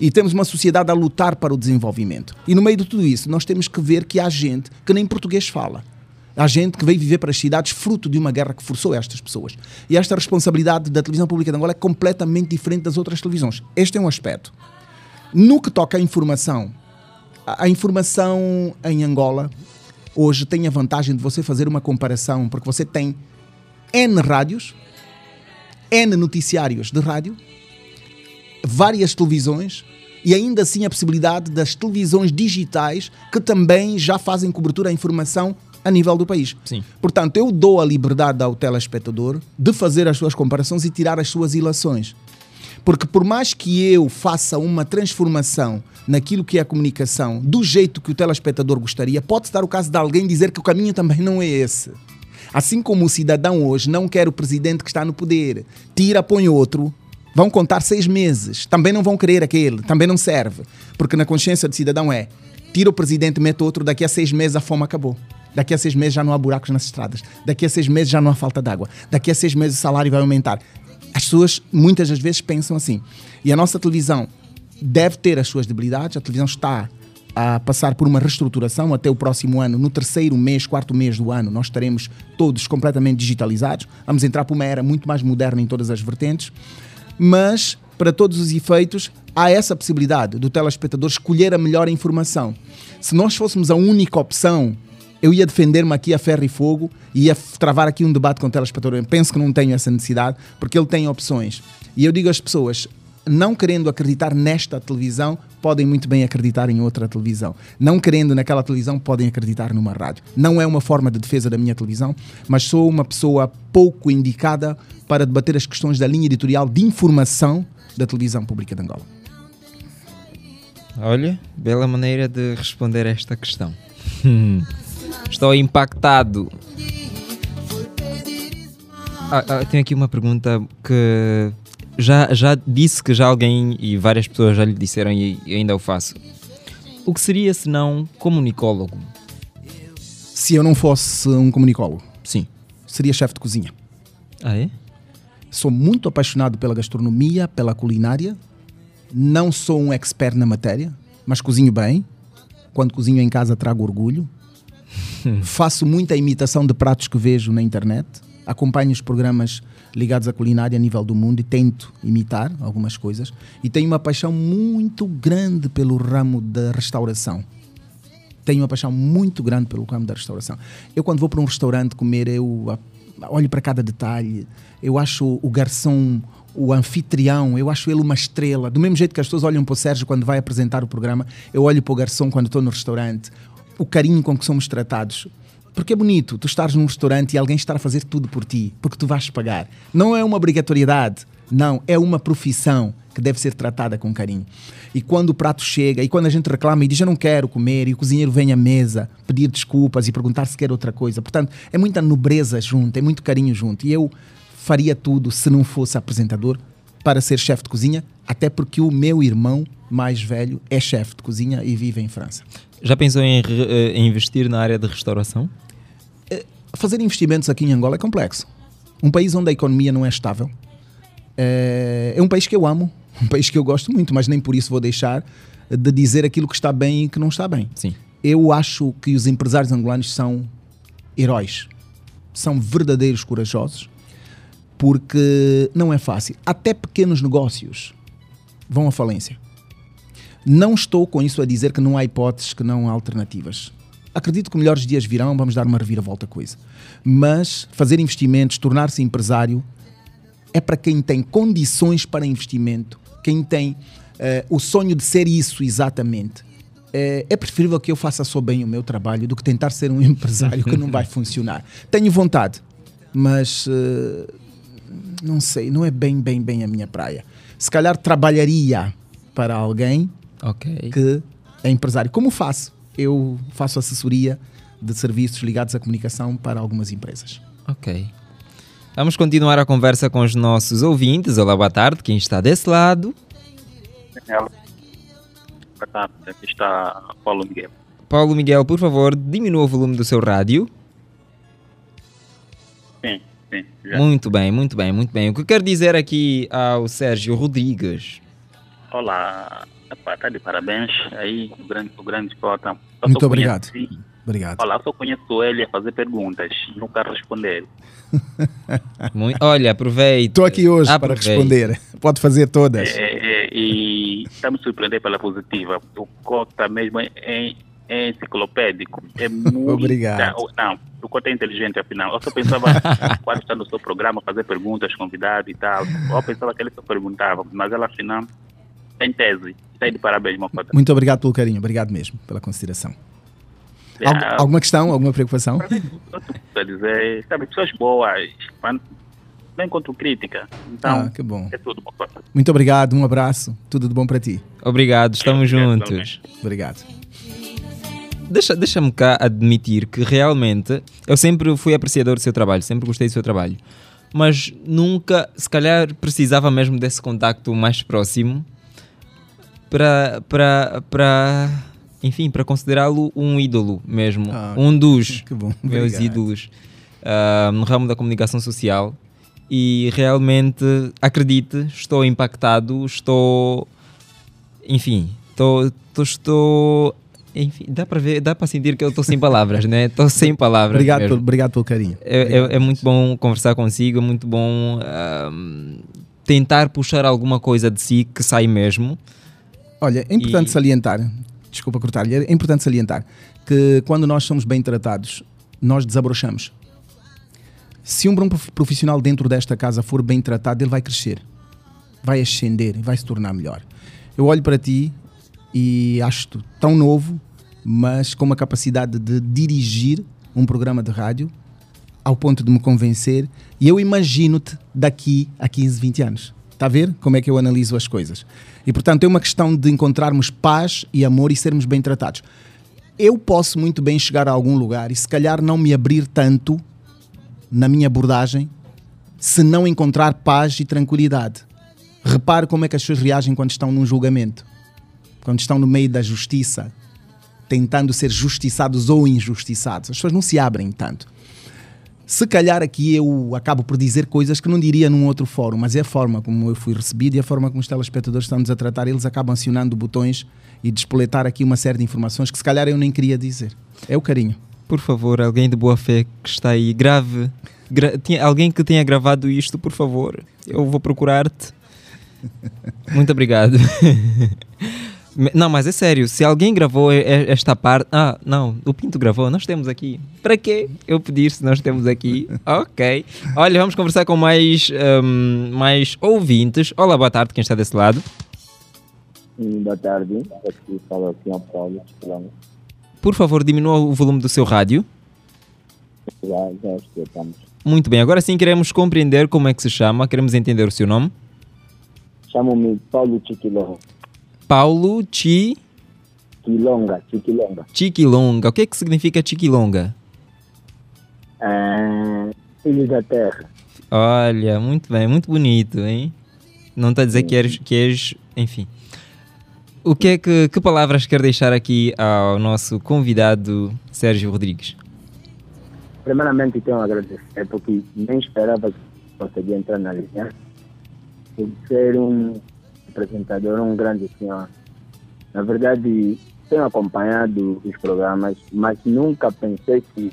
e temos uma sociedade a lutar para o desenvolvimento. E no meio de tudo isso, nós temos que ver que há gente que nem português fala. Há gente que veio viver para as cidades fruto de uma guerra que forçou estas pessoas. E esta responsabilidade da televisão pública de Angola é completamente diferente das outras televisões. Este é um aspecto. No que toca à informação, a a informação em Angola hoje tem a vantagem de você fazer uma comparação, porque você tem N rádios, N noticiários de rádio, várias televisões e ainda assim a possibilidade das televisões digitais que também já fazem cobertura à informação a nível do país. Sim. Portanto, eu dou a liberdade ao telespectador de fazer as suas comparações e tirar as suas ilações. Porque por mais que eu faça uma transformação naquilo que é a comunicação do jeito que o telespectador gostaria, pode-se dar o caso de alguém dizer que o caminho também não é esse. Assim como o cidadão hoje não quer o presidente que está no poder, tira, põe outro, vão contar seis meses, também não vão querer aquele, também não serve. Porque na consciência do cidadão é, tira o presidente, mete outro, daqui a seis meses a fome acabou. Daqui a seis meses já não há buracos nas estradas. Daqui a seis meses já não há falta de água. Daqui a seis meses o salário vai aumentar. As pessoas muitas das vezes pensam assim. E a nossa televisão deve ter as suas debilidades. A televisão está a passar por uma reestruturação até o próximo ano. No terceiro mês, quarto mês do ano, nós estaremos todos completamente digitalizados. Vamos entrar para uma era muito mais moderna em todas as vertentes. Mas, para todos os efeitos, há essa possibilidade do telespectador escolher a melhor informação. Se nós fôssemos a única opção eu ia defender-me aqui a ferro e fogo e ia travar aqui um debate com o telespectador. Eu penso que não tenho essa necessidade, porque ele tem opções. E eu digo às pessoas, não querendo acreditar nesta televisão, podem muito bem acreditar em outra televisão. Não querendo naquela televisão, podem acreditar numa rádio. Não é uma forma de defesa da minha televisão, mas sou uma pessoa pouco indicada para debater as questões da linha editorial de informação da televisão pública de Angola. Olha, bela maneira de responder a esta questão. Estou impactado. Ah, ah, tenho aqui uma pergunta que já, já disse que já alguém e várias pessoas já lhe disseram e e ainda o faço. O que seria se não comunicólogo? Se eu não fosse um comunicólogo, Sim. seria chefe de cozinha. Ah, é? Sou muito apaixonado pela gastronomia, pela culinária. Não sou um expert na matéria, mas cozinho bem. Quando cozinho em casa, trago orgulho. Faço muita imitação de pratos que vejo na internet. Acompanho os programas ligados à culinária a nível do mundo e tento imitar algumas coisas. E tenho uma paixão muito grande pelo ramo da restauração tenho uma paixão muito grande pelo ramo da restauração. Eu, quando vou para um restaurante comer, eu olho para cada detalhe, eu acho o garçom, o anfitrião, eu acho ele uma estrela. Do mesmo jeito que as pessoas olham para o Sérgio quando vai apresentar o programa, eu olho para o garçom quando estou no restaurante, o carinho com que somos tratados. Porque é bonito tu estares num restaurante e alguém estar a fazer tudo por ti, porque tu vais pagar. Não é uma obrigatoriedade, não, é uma profissão que deve ser tratada com carinho. E quando o prato chega, e quando a gente reclama e diz eu não quero comer, e o cozinheiro vem à mesa pedir desculpas e perguntar se quer outra coisa. Portanto, é muita nobreza junto, é muito carinho junto. E eu faria tudo se não fosse apresentador para ser chefe de cozinha, até porque o meu irmão mais velho é chefe de cozinha e vive em França. Já pensou em, eh, em investir na área de restauração? fazer investimentos aqui em Angola é complexo. Um país onde a economia não é estável. É, é um país que eu amo, um país que eu gosto muito, mas nem por isso vou deixar de dizer aquilo que está bem e que não está bem. Sim. Eu acho que os empresários angolanos são heróis, são verdadeiros corajosos, porque não é fácil. Até pequenos negócios vão à falência. Não estou com isso a dizer que não há hipóteses, que não há alternativas. Acredito que melhores dias virão, vamos dar uma reviravolta com isso. Mas fazer investimentos, tornar-se empresário, é para quem tem condições para investimento, quem tem eh, o sonho de ser isso exatamente. Eh, é preferível que eu faça só bem o meu trabalho do que tentar ser um empresário que não vai funcionar. Tenho vontade, mas eh, não sei, não é bem, bem, bem a minha praia. Se calhar trabalharia para alguém Ok. que é empresário. Como faço? Eu faço assessoria de serviços ligados à comunicação para algumas empresas. Ok. Vamos continuar a conversa com os nossos ouvintes. Olá, boa tarde. Quem está desse lado? Aqui está Paulo Miguel. Paulo Miguel, por favor, diminua o volume do seu rádio. Sim, sim. Já. Muito bem, muito bem, muito bem. O que eu quero dizer aqui ao Sérgio Rodrigues? Olá, epá, tá de parabéns aí, o grande, o grande Cota. Eu Muito obrigado. conheci- Obrigado. Olá, eu só conheço ele a fazer perguntas, nunca responder. Mui- Olha, aproveita. Estou aqui hoje para responder. Pode fazer todas. É, é, e está me surpreender pela positiva. O Cota mesmo é, é enciclopédico. É muito. Obrigado. Não, o Cota é inteligente, afinal. Eu só pensava, quando está no seu programa, fazer perguntas, convidado e tal. Eu pensava que ele só perguntava, mas ela, afinal, tem tese. Está aí de parabéns, meu Cota. Muito obrigado pelo carinho. Obrigado mesmo pela consideração. Ah, alguma questão? Alguma preocupação? Quer dizer, sabe, pessoas boas, não encontro crítica. Então, Ah, que bom. é tudo, meu Cota. Muito obrigado. Um abraço. Tudo de bom para ti. Obrigado, estamos juntos. Obrigado. Deixa- Deixa-me cá admitir que realmente eu sempre fui apreciador do seu trabalho, sempre gostei do seu trabalho. Mas nunca, se calhar, precisava mesmo desse contacto mais próximo para, para, para enfim, para considerá-lo um ídolo mesmo. Ah, um dos bom. meus Obrigado. ídolos ah, no ramo da comunicação social. E realmente, acredite, estou impactado, estou. Enfim, estou. estou- enfim, dá para ver, dá para sentir que eu estou sem palavras, né? Estou sem palavras. Obrigado pelo, obrigado pelo carinho. É, é- é muito bom conversar consigo, é muito bom ahm, tentar puxar alguma coisa de si que sai mesmo. Olha, é importante E- salientar, desculpa cortar-lhe, é importante salientar que quando nós somos bem tratados, nós desabrochamos. Se um bom profissional dentro desta casa for bem tratado, ele vai crescer, vai ascender, vai se tornar melhor. Eu olho para ti e acho-te tão novo, mas com uma capacidade de dirigir um programa de rádio ao ponto de me convencer e eu imagino-te daqui a 15, 20 anos. Está a ver como é que eu analiso as coisas? E portanto é uma questão de encontrarmos paz e amor e sermos bem tratados. Eu posso muito bem chegar a algum lugar e se calhar não me abrir tanto na minha abordagem se não encontrar paz e tranquilidade. Repare como é que as pessoas reagem quando estão num julgamento, quando estão no meio da justiça, tentando ser justiçados ou injustiçados. As pessoas não se abrem tanto. Se calhar aqui eu acabo por dizer coisas que não diria num outro fórum, mas é a forma como eu fui recebido e a forma como os telespectadores estão-nos a tratar, eles acabam acionando botões e despoletar aqui uma série de informações que se calhar eu nem queria dizer. É o carinho. Por favor, alguém de boa fé que está aí, grave. Gra- tinha- alguém que tenha gravado isto, por favor. Eu vou procurar-te. Muito obrigado. Não, mas é sério, se alguém gravou esta parte. Ah, não, o Pinto gravou, nós temos aqui. Para quê eu pedir se nós temos aqui? Ok. Olha, vamos conversar com mais, ahm, mais ouvintes. Olá, boa tarde, quem está desse lado? Sim, boa tarde. Aqui fala aqui São Paulo. Por favor, diminua o volume do seu rádio. Já, já escutamos. Muito bem, agora sim queremos compreender como é que se chama, queremos entender o seu nome. Chamo-me Paulo Chiquilonga. Paulo Chi Quilonga, Chiquilonga. Chiquilonga. O que é que significa Chiquilonga? É, filho da terra. Olha, muito bem, muito bonito, hein? Não está a dizer que és, que és, enfim. O que é que, que palavras quer deixar aqui ao nosso convidado Sérgio Rodrigues? Primeiramente tenho a agradecer porque nem esperava que conseguia entrar na linha. Por ser um apresentador, um grande senhor. Na verdade, tenho acompanhado os programas, mas nunca pensei que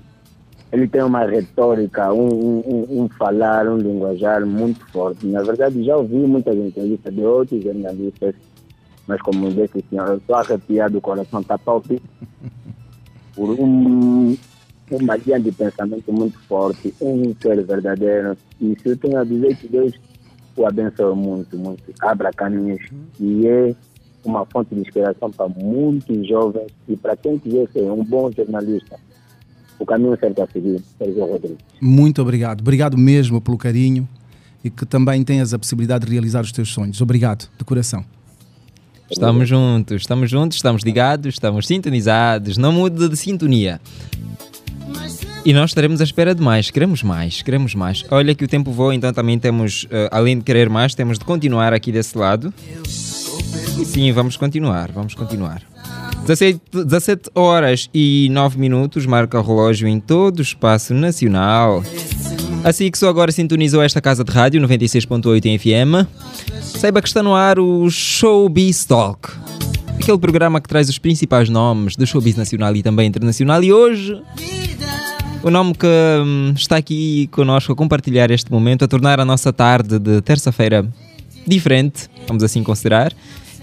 ele tem uma retórica, um, um, um- falar, um linguajar muito forte. Na verdade, já ouvi muitas entrevistas de outros jornalistas, mas como disse o senhor, eu estou arrepiado, o coração está palpitando por um, uma linha de pensamento muito forte, um ser verdadeiro. E isso eu tenho a dizer que Deus o abençoe muito, muito. Abra caminhos e é uma fonte de inspiração para muitos jovens e para quem quiser ser um bom jornalista. O caminho certo a seguir, Sérgio Rodrigues. Muito obrigado. Obrigado mesmo pelo carinho e que também tenhas a possibilidade de realizar os teus sonhos. Obrigado, de coração. Estamos juntos, estamos juntos, estamos ligados, estamos sintonizados, não muda de sintonia. E nós estaremos à espera de mais, queremos mais, queremos mais. Olha que o tempo voa, então também temos, eh, além de querer mais, temos de continuar aqui desse lado. E sim, vamos continuar, vamos continuar. 17, 17 horas e 9 minutos, marca o relógio em todo o espaço nacional. Assim que só agora sintonizou esta casa de rádio 96.8 em FM, saiba que está no ar o Showbiz Talk. Aquele programa que traz os principais nomes do showbiz nacional e também internacional. E hoje, o nome que hum, está aqui connosco a compartilhar este momento, a tornar a nossa tarde de terça-feira diferente, vamos assim considerar,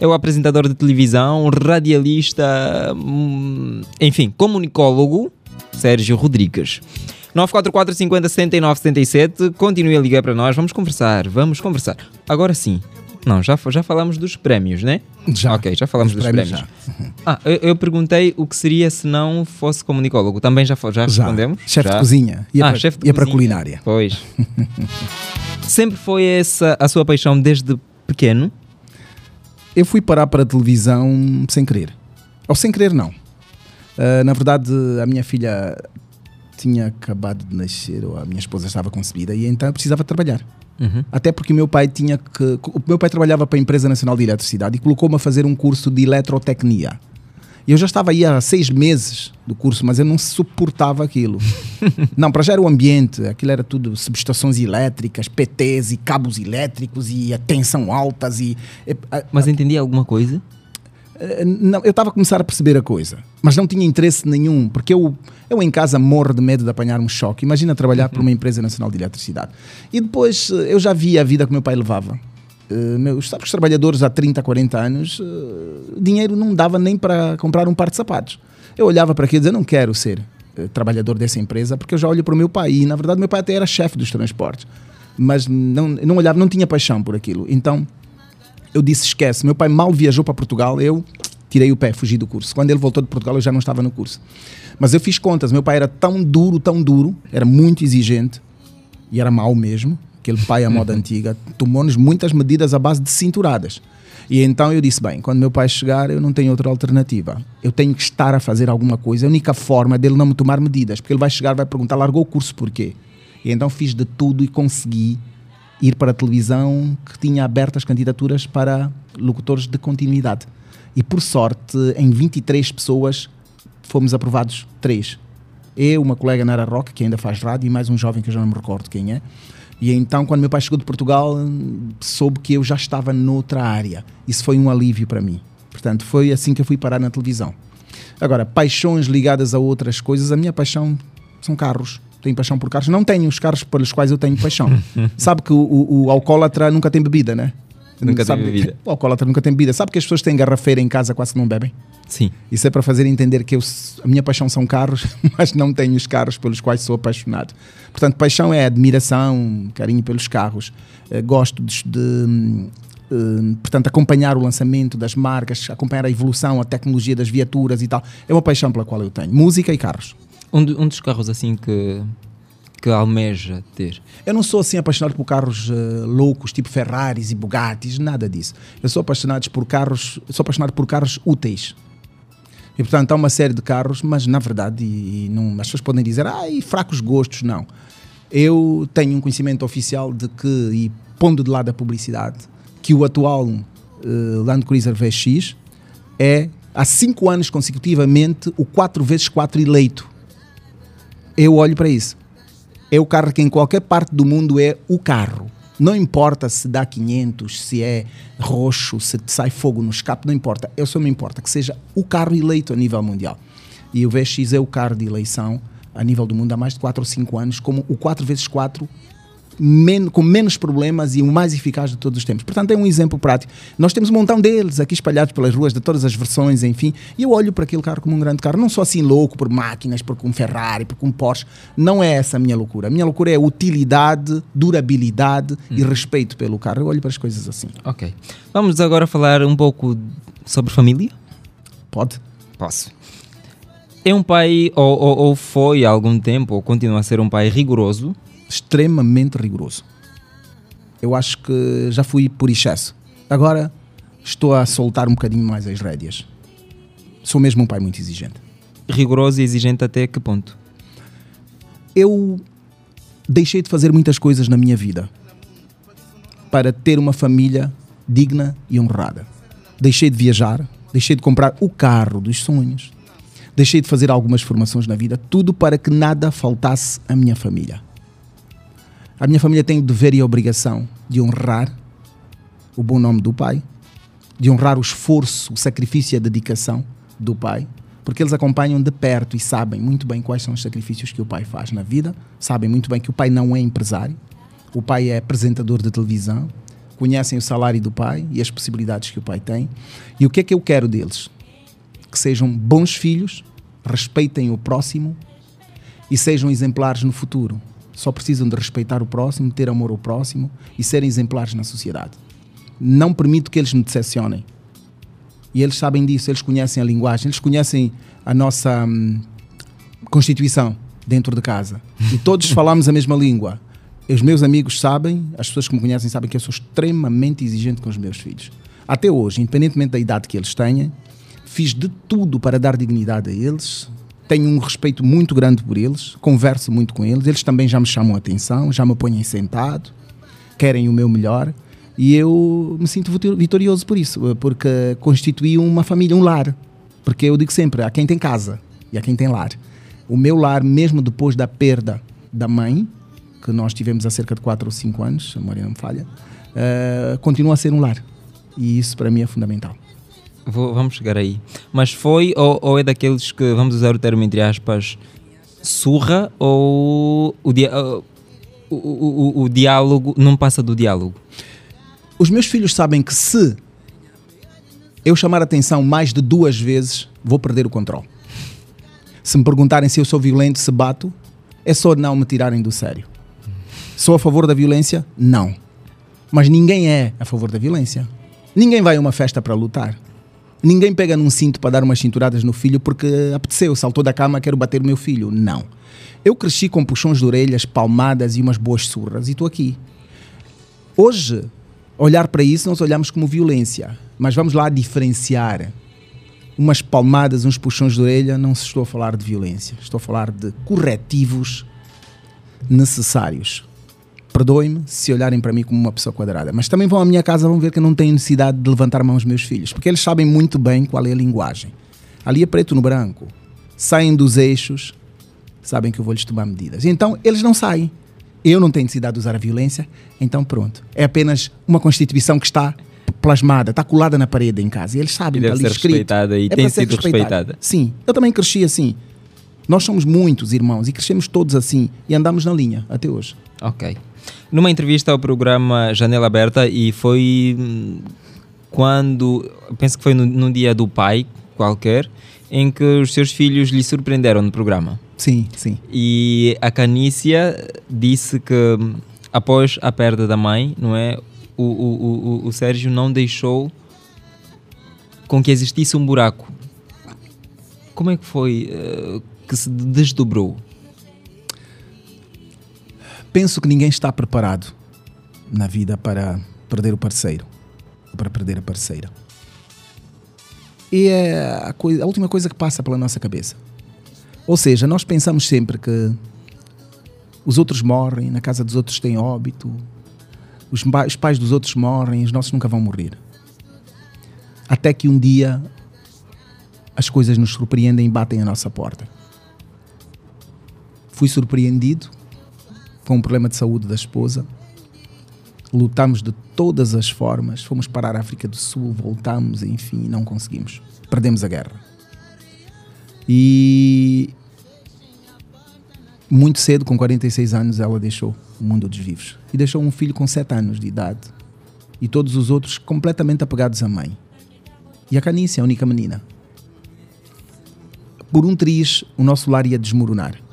é o apresentador de televisão, radialista, hum, enfim, comunicólogo, Sérgio Rodrigues. 944 50 79 77, continue a ligar para nós, vamos conversar, vamos conversar. Agora sim, não, já, já falamos dos prémios, né? Já. Ok, já falamos Os dos prémios prémios. Ah, eu, eu perguntei o que seria se não fosse comunicólogo. Também já, já, Já. respondemos? Chefe de Já. cozinha. Ia ah, para- chefe de ia para cozinha. culinária. Pois. Sempre foi essa a sua paixão desde pequeno? Eu fui parar para a televisão sem querer. Ou sem querer, não. Ah, na verdade, a minha filha tinha acabado de nascer, ou a minha esposa estava concebida, e então eu precisava trabalhar. Uhum. Até porque o meu pai tinha que. O meu pai trabalhava para a Empresa Nacional de Eletricidade e colocou-me a fazer um curso de eletrotecnia. E eu já estava aí há seis meses do curso, mas eu não suportava aquilo. não, para já era o ambiente, aquilo era tudo subestações elétricas, PTs e cabos elétricos e a tensão altas e. Mas entendi alguma coisa? Eh, não, eu estava a começar a perceber a coisa, mas não tinha interesse nenhum, porque eu, eu em casa morro de medo de apanhar um choque. Imagina trabalhar para uma empresa nacional de eletricidade. E depois eh, eu já via a vida que meu pai levava. Meus, sabe que os trabalhadores há 30, 40 anos, eh, dinheiro não dava nem para comprar um par de sapatos. Eu olhava para aquilo e dizia, não quero ser eh, trabalhador dessa empresa, porque eu já olho para o meu pai. E na verdade meu pai até era chefe dos transportes. Mas não, não olhava, não tinha paixão por aquilo. Então eu disse esquece. Meu pai mal viajou para Portugal, eu tirei o pé, fugi do curso. Quando ele voltou de Portugal, eu já não estava no curso. Mas eu fiz contas. Meu pai era tão duro, tão duro, era muito exigente e era mau mesmo. Aquele pai à moda antiga tomou-nos muitas medidas à base de cinturadas. E então eu disse: bem, quando meu pai chegar, eu não tenho outra alternativa. Eu tenho que estar a fazer alguma coisa. A única forma dele não me tomar medidas, porque ele vai chegar, vai perguntar, largou o curso porquê? E então fiz de tudo e consegui ir para a televisão que tinha abertas candidaturas para locutores de continuidade. E por sorte, em 23 pessoas, fomos aprovados três. Eu, uma colega Nara Rock, que ainda faz rádio, e mais um jovem que eu já não me recordo quem é. E então, quando meu pai chegou de Portugal, soube que eu já estava noutra área. Isso foi um alívio para mim. Portanto, foi assim que eu fui parar na televisão. Agora, paixões ligadas a outras coisas, a minha paixão são carros. Tenho paixão por carros. Não tenho os carros pelos quais eu tenho paixão. Sabe que o, o, o alcoólatra nunca tem bebida, né? Nunca tem Sabe- bebida. O alcoólatra nunca tem bebida. Sabe que as pessoas têm garrafeira em casa quase que não bebem? Sim. Isso é para fazer entender que eu, a minha paixão são carros, mas não tenho os carros pelos quais sou apaixonado. Portanto, paixão é admiração, carinho pelos carros. Eh, gosto de, de, hum, hum, portanto, acompanhar o lançamento das marcas, acompanhar a evolução, a tecnologia das viaturas e tal. É uma paixão pela qual eu tenho. Música e carros. Um, um dos carros assim que, que almeja ter. Eu não sou assim apaixonado por carros eh, loucos, tipo Ferraris e Bugattis, nada disso. Eu sou apaixonado por carros, sou apaixonado por carros úteis. E portanto há uma série de carros, mas na verdade, e, e não, as pessoas podem dizer, ah, e fracos gostos, não. Eu tenho um conhecimento oficial de que, e pondo de lado a publicidade, que o atual eh, Land Cruiser VX é, há cinco anos consecutivamente, o 4x4 eleito. Eu olho para isso é o carro que em qualquer parte do mundo é o carro. Não importa se dá 500, se é roxo, se sai fogo no escape, não importa. Eu só me importa que seja o carro eleito a nível mundial. E o VX é o carro de eleição a nível do mundo há mais de 4 ou 5 anos, como o 4x4 men com menos problemas e o mais eficaz de todos os tempos. Portanto, é um exemplo prático. Nós temos um montão deles aqui espalhados pelas ruas, de todas as versões, enfim, e eu olho para aquele carro como um grande carro. Não sou assim louco por máquinas, por um Ferrari, por um Porsche. Não é essa a minha loucura. A minha loucura é utilidade, durabilidade e respeito pelo carro. Eu olho para as coisas assim. Ok. Vamos agora falar um pouco sobre família? Pode? Posso. É um pai, ou, ou, ou foi há algum tempo, ou continua a ser um pai rigoroso? Extremamente rigoroso. Eu acho que já fui por excesso. Agora estou a soltar um bocadinho mais as rédeas. Sou mesmo um pai muito exigente. Rigoroso e exigente até que ponto? eu deixei de fazer muitas coisas na minha vida para ter uma família digna e honrada. Deixei de viajar, deixei de comprar o carro dos sonhos, deixei de fazer algumas formações na vida, tudo para que nada faltasse à minha família. A minha família tem o dever e a obrigação de honrar o bom nome do pai, de honrar o esforço, o sacrifício e a dedicação do pai, porque eles acompanham de perto e sabem muito bem quais são os sacrifícios que o pai faz na vida, sabem muito bem que o pai não é empresário, o pai é apresentador de televisão, conhecem o salário do pai e as possibilidades que o pai tem. E o que é que eu quero deles? Que sejam bons filhos, respeitem o próximo e sejam exemplares no futuro. Só precisam de respeitar o próximo, ter amor ao próximo e serem exemplares na sociedade. Não permito que eles me decepcionem. E eles sabem disso, eles conhecem a linguagem, eles conhecem a nossa hum, constituição dentro de casa. E todos falamos a mesma língua. Os meus amigos sabem, as pessoas que me conhecem sabem que eu sou extremamente exigente com os meus filhos. Até hoje, independentemente da idade que eles tenham, fiz de tudo para dar dignidade a eles. Tenho um respeito muito grande por eles, converso muito com eles. Eles também já me chamam a atenção, já me põem sentado, querem o meu melhor. E eu me sinto vitor- vitorioso por isso, porque constituí uma família, um lar. Porque eu digo sempre: há quem tem casa e há quem tem lar. O meu lar, mesmo depois da perda da mãe, que nós tivemos há cerca de 4 ou 5 anos, a memória não me falha, eh, continua a ser um lar. E isso para mim é fundamental. Vou- vamos chegar aí. Mas foi ou, ou é daqueles que, vamos usar o termo entre aspas, surra ou o, dia- o, o- o diálogo não passa do diálogo? Os meus filhos sabem que se eu chamar a atenção mais de duas vezes, vou perder o controle. Se me perguntarem se eu sou violento, se bato, é só não me tirarem do sério. Sou a favor da violência? Não. Mas ninguém é a favor da violência. Ninguém vai a uma festa para lutar. Ninguém pega num cinto para dar umas cinturadas no filho porque apeteceu, saltou da cama, quero bater o meu filho. Não. Eu cresci com puxões de orelhas, palmadas e umas boas surras e estou aqui. Hoje, olhar para isso, nós olhamos como violência. Mas vamos lá diferenciar. Umas palmadas, uns puxões de orelha, não estou a falar de violência. Estou a falar de corretivos necessários. Perdoem-me se olharem para mim como uma pessoa quadrada. Mas também vão à minha casa vão ver que eu não tenho necessidade de levantar a mão aos meus filhos. Porque eles sabem muito bem qual é a linguagem. Ali é preto no branco. Saem dos eixos, sabem que eu vou lhes tomar medidas. Então, eles não saem. Eu não tenho necessidade de usar a violência, então pronto. É apenas uma constituição que está plasmada, está colada na parede em casa. E eles sabem, E está ali ser escrito. respeitada e É tem sido respeitada. Sim, eu também cresci assim. Nós somos muitos irmãos e crescemos todos assim e andamos na linha até hoje. Ok. Numa entrevista ao programa Janela Aberta, e foi hum, quando, penso que foi no, num dia do pai qualquer, em que os seus filhos lhe surpreenderam no programa. Sim, sim. E a Canícia disse que hum, após a perda da mãe, não é? O, o, o, o Sérgio não deixou com que existisse um buraco. Como é que foi eh, que se desdobrou? Penso que ninguém está preparado na vida para perder o parceiro ou para perder a parceira. E é a, coi- a última coisa que passa pela nossa cabeça. Ou seja, nós pensamos sempre que os outros morrem, na casa dos outros tem óbito, os, os pais dos outros morrem, os nossos nunca vão morrer. Até que um dia as coisas nos surpreendem e batem à nossa porta. Fui surpreendido com um problema de saúde da esposa. Lutamos de todas as formas, fomos parar a África do Sul, voltamos, enfim, não conseguimos. Perdemos a guerra. E muito cedo, com 46 anos, ela deixou o mundo dos vivos. E deixou um filho com 7 anos de idade. E todos os outros completamente apegados à mãe. E a Canícia, a única menina. Por um triz, o nosso lar ia desmoronar.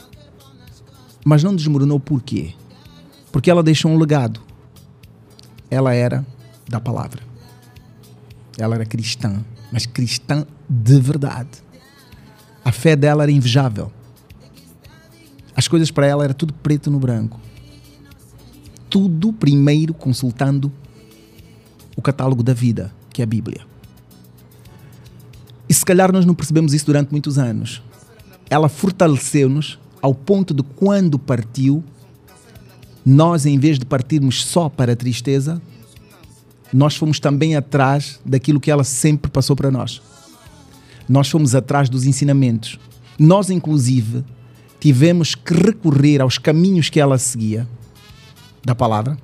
Mas não desmoronou por quê? Porque ela deixou um legado. Ela era da palavra. Ela era cristã, mas cristã de verdade. A fé dela era invejável. As coisas para ela era tudo preto no branco. Tudo primeiro consultando o catálogo da vida, que é a Bíblia. E se calhar nós não percebemos isso durante muitos anos. Ela fortaleceu-nos ao ponto de quando partiu, nós, em vez de partirmos só para a tristeza, nós fomos também atrás daquilo que ela sempre passou para nós. Nós fomos atrás dos ensinamentos. Nós, inclusive, tivemos que recorrer aos caminhos que ela seguia da palavra,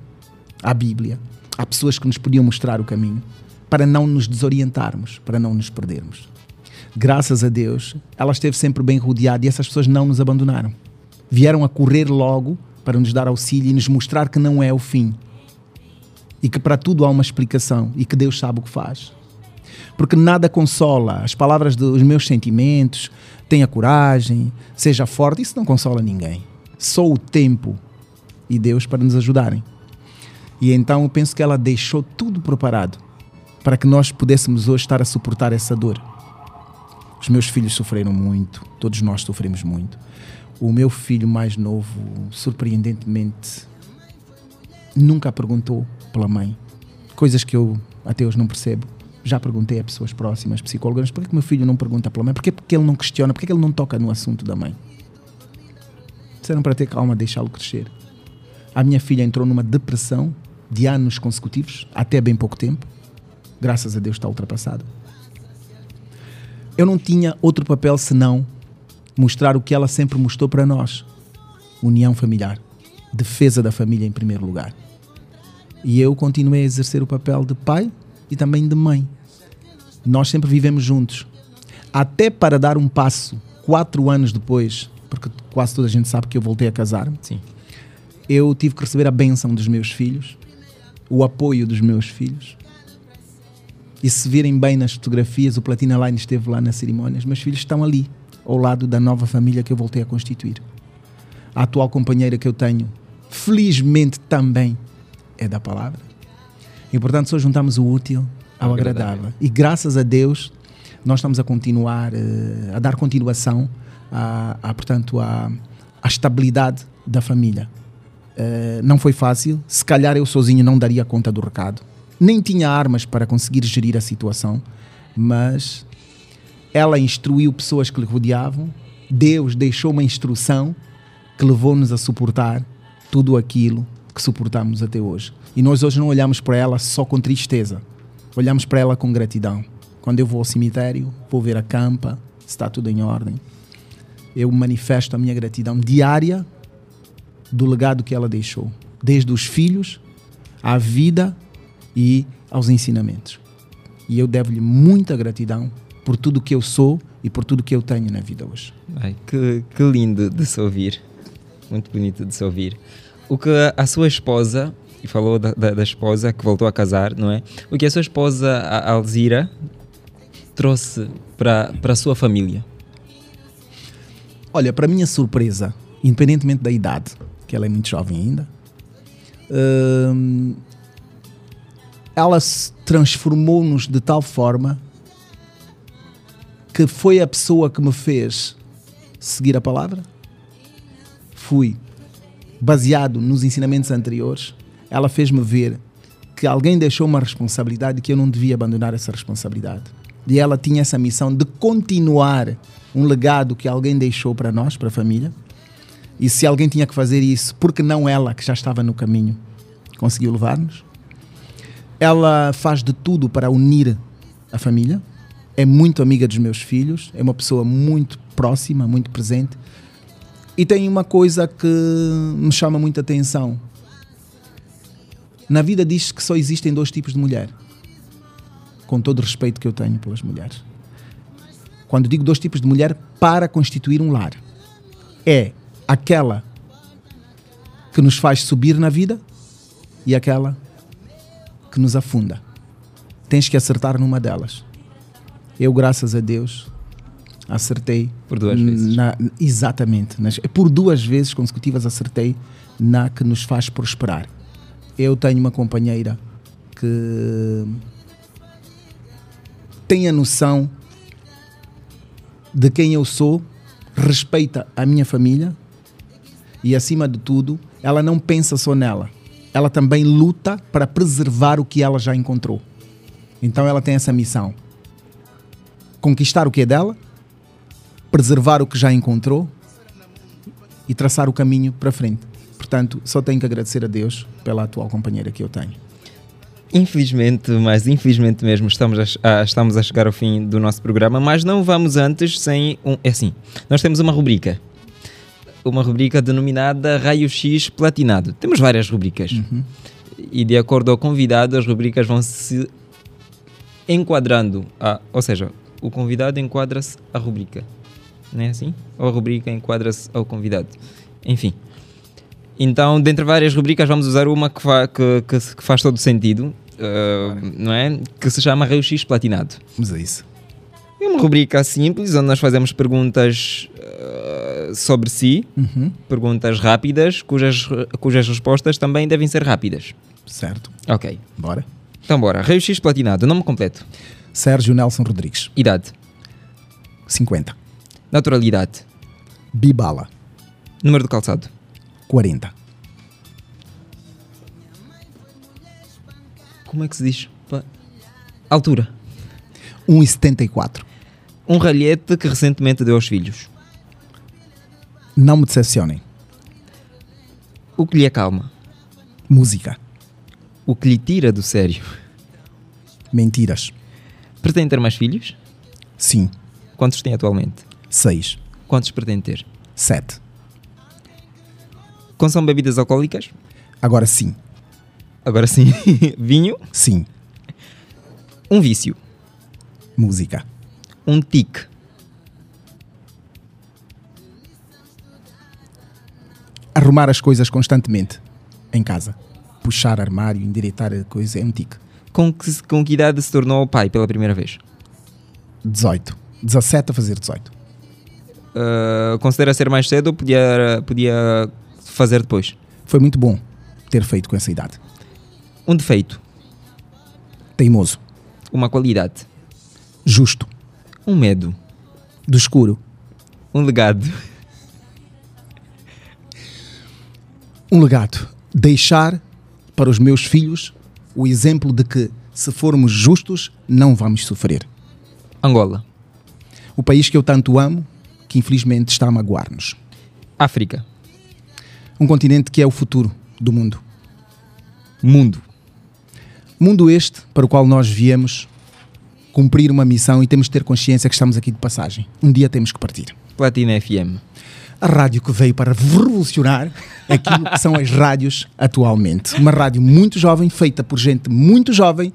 à Bíblia. Há pessoas que nos podiam mostrar o caminho para não nos desorientarmos, para não nos perdermos. Graças a Deus, ela esteve sempre bem rodeada e essas pessoas não nos abandonaram. Vieram a correr logo para nos dar auxílio e nos mostrar que não é o fim. E que para tudo há uma explicação e que Deus sabe o que faz. Porque nada consola. As palavras dos meus sentimentos, tenha coragem, seja forte, isso não consola ninguém. Só o tempo e Deus para nos ajudarem. E então eu penso que ela deixou tudo preparado para que nós pudéssemos hoje estar a suportar essa dor. Os meus filhos sofreram muito, todos nós sofremos muito. O meu filho mais novo, surpreendentemente, nunca perguntou pela mãe. Coisas que eu até hoje não percebo. Já perguntei a pessoas próximas, psicólogas, por que meu filho não pergunta pela mãe? Por que, ele não questiona? Por que ele não toca no assunto da mãe? Disseram para ter calma, deixá-lo crescer. A minha filha entrou numa depressão de anos consecutivos, até bem pouco tempo. Graças a Deus está ultrapassado. Eu não tinha outro papel senão mostrar o que ela sempre mostrou para nós: união familiar, defesa da família em primeiro lugar. E eu continuei a exercer o papel de pai e também de mãe. Nós sempre vivemos juntos. Até para dar um passo, quatro anos depois, porque quase toda a gente sabe que eu voltei a casar. Sim. Eu tive que receber a bênção dos meus filhos, o apoio dos meus filhos. E se virem bem nas fotografias, o Platina Line esteve lá na cerimónia. Os meus filhos estão ali, ao lado da nova família que eu voltei a constituir. A atual companheira que eu tenho, felizmente também é da palavra. E portanto, só juntamos o útil ao agradável. E graças a Deus, nós estamos a continuar, eh, a dar continuação à, à, portanto, à, à estabilidade da família. Eh, não foi fácil, se calhar eu sozinho não daria conta do recado. Nem tinha armas para conseguir gerir a situação, mas ela instruiu pessoas que lhe rodeavam, Deus deixou uma instrução que levou-nos a suportar tudo aquilo que suportamos até hoje. E nós hoje não olhamos para ela só com tristeza, olhamos para ela com gratidão. Quando eu vou ao cemitério, vou ver a campa, se está tudo em ordem. Eu manifesto a minha gratidão diária do legado que ela deixou, desde os filhos, à vida e aos ensinamentos. E eu devo-lhe muita gratidão por tudo que eu sou e por tudo que eu tenho na vida hoje. Ai, que, que lindo de se ouvir. Muito bonito de se ouvir. O que a sua esposa, e falou da, da, da esposa que voltou a casar, não é? O que a sua esposa, a Alzira, trouxe para a sua família? Olha, para minha surpresa, independentemente da idade, que ela é muito jovem ainda, hum, ela se transformou-nos de tal forma que foi a pessoa que me fez seguir a palavra. Fui baseado nos ensinamentos anteriores. Ela fez-me ver que alguém deixou uma responsabilidade que eu não devia abandonar essa responsabilidade. E ela tinha essa missão de continuar um legado que alguém deixou para nós, para a família. E se alguém tinha que fazer isso, porque não ela, que já estava no caminho, conseguiu levar-nos? Ela faz de tudo para unir a família. É muito amiga dos meus filhos, é uma pessoa muito próxima, muito presente. E tem uma coisa que me chama muita atenção. Na vida diz que só existem dois tipos de mulher. Com todo o respeito que eu tenho pelas mulheres. Quando digo dois tipos de mulher, para constituir um lar. É aquela que nos faz subir na vida e aquela que nos afunda. Tens que acertar numa delas. Eu, graças a Deus, acertei. Por duas vezes. Na, exatamente. Nas, por duas vezes consecutivas acertei na que nos faz prosperar. Eu tenho uma companheira que tem a noção de quem eu sou, respeita a minha família e, acima de tudo, ela não pensa só nela. Ela também luta para preservar o que ela já encontrou. Então ela tem essa missão: conquistar o que é dela, preservar o que já encontrou e traçar o caminho para frente. Portanto, só tenho que agradecer a Deus pela atual companheira que eu tenho. Infelizmente, mas infelizmente mesmo, estamos a, a, estamos a chegar ao fim do nosso programa, mas não vamos antes sem um. É assim, nós temos uma rubrica. Uma rubrica denominada Raio X Platinado. Temos várias rubricas. E de acordo ao convidado, as rubricas vão se enquadrando. A, ou seja, o convidado enquadra-se à rubrica. Não é assim? Ou a rubrica enquadra-se ao convidado. Enfim. Então, dentre várias rubricas, vamos usar uma que, fa- que- que que faz todo sentido, ah, não é? Que se chama Raio X Platinado. Vamos a isso. É uma rubrica simples onde nós fazemos perguntas ah, sobre si, Uhum. perguntas rápidas, cujas, cujas respostas também devem ser rápidas. Certo. Ok. Bora. Então, bora. Raio X Platinado, nome completo. Sérgio Nelson Rodrigues. Idade. 50. Naturalidade. Bibala. Número de calçado. 40. Como é que se diz? Altura. 1,74. Um ralhete que recentemente deu aos filhos. Não me decepcionem. O que lhe acalma. Música. O que lhe tira do sério. Mentiras. Pretende ter mais filhos? Sim. Quantos tem atualmente? 6. Quantos pretende ter? 7. Consome bebidas alcoólicas? Agora sim. Agora sim. Vinho? Sim. Um vício. Música. Um tique. Arrumar as coisas constantemente. Em casa. Puxar armário, endireitar a coisa é um tique. Com que, com que idade se tornou pai pela primeira vez? 18. 17 a fazer 18. Uh, considera ser mais cedo ou podia, podia fazer depois? Foi muito bom ter feito com essa idade. Um defeito. Teimoso. Uma qualidade. Justo. Um medo. Do escuro. Um legado. Um legado. Deixar para os meus filhos o exemplo de que, se formos justos, não vamos sofrer. Angola. O país que eu tanto amo, que infelizmente está a magoar-nos. África. Um continente que é o futuro do mundo. Mundo. Mundo este para o qual nós viemos cumprir uma missão e temos de ter consciência que estamos aqui de passagem. Um dia temos que partir. Platina FM. A rádio que veio para revolucionar aquilo que são as rádios atualmente. Uma rádio muito jovem, feita por gente muito jovem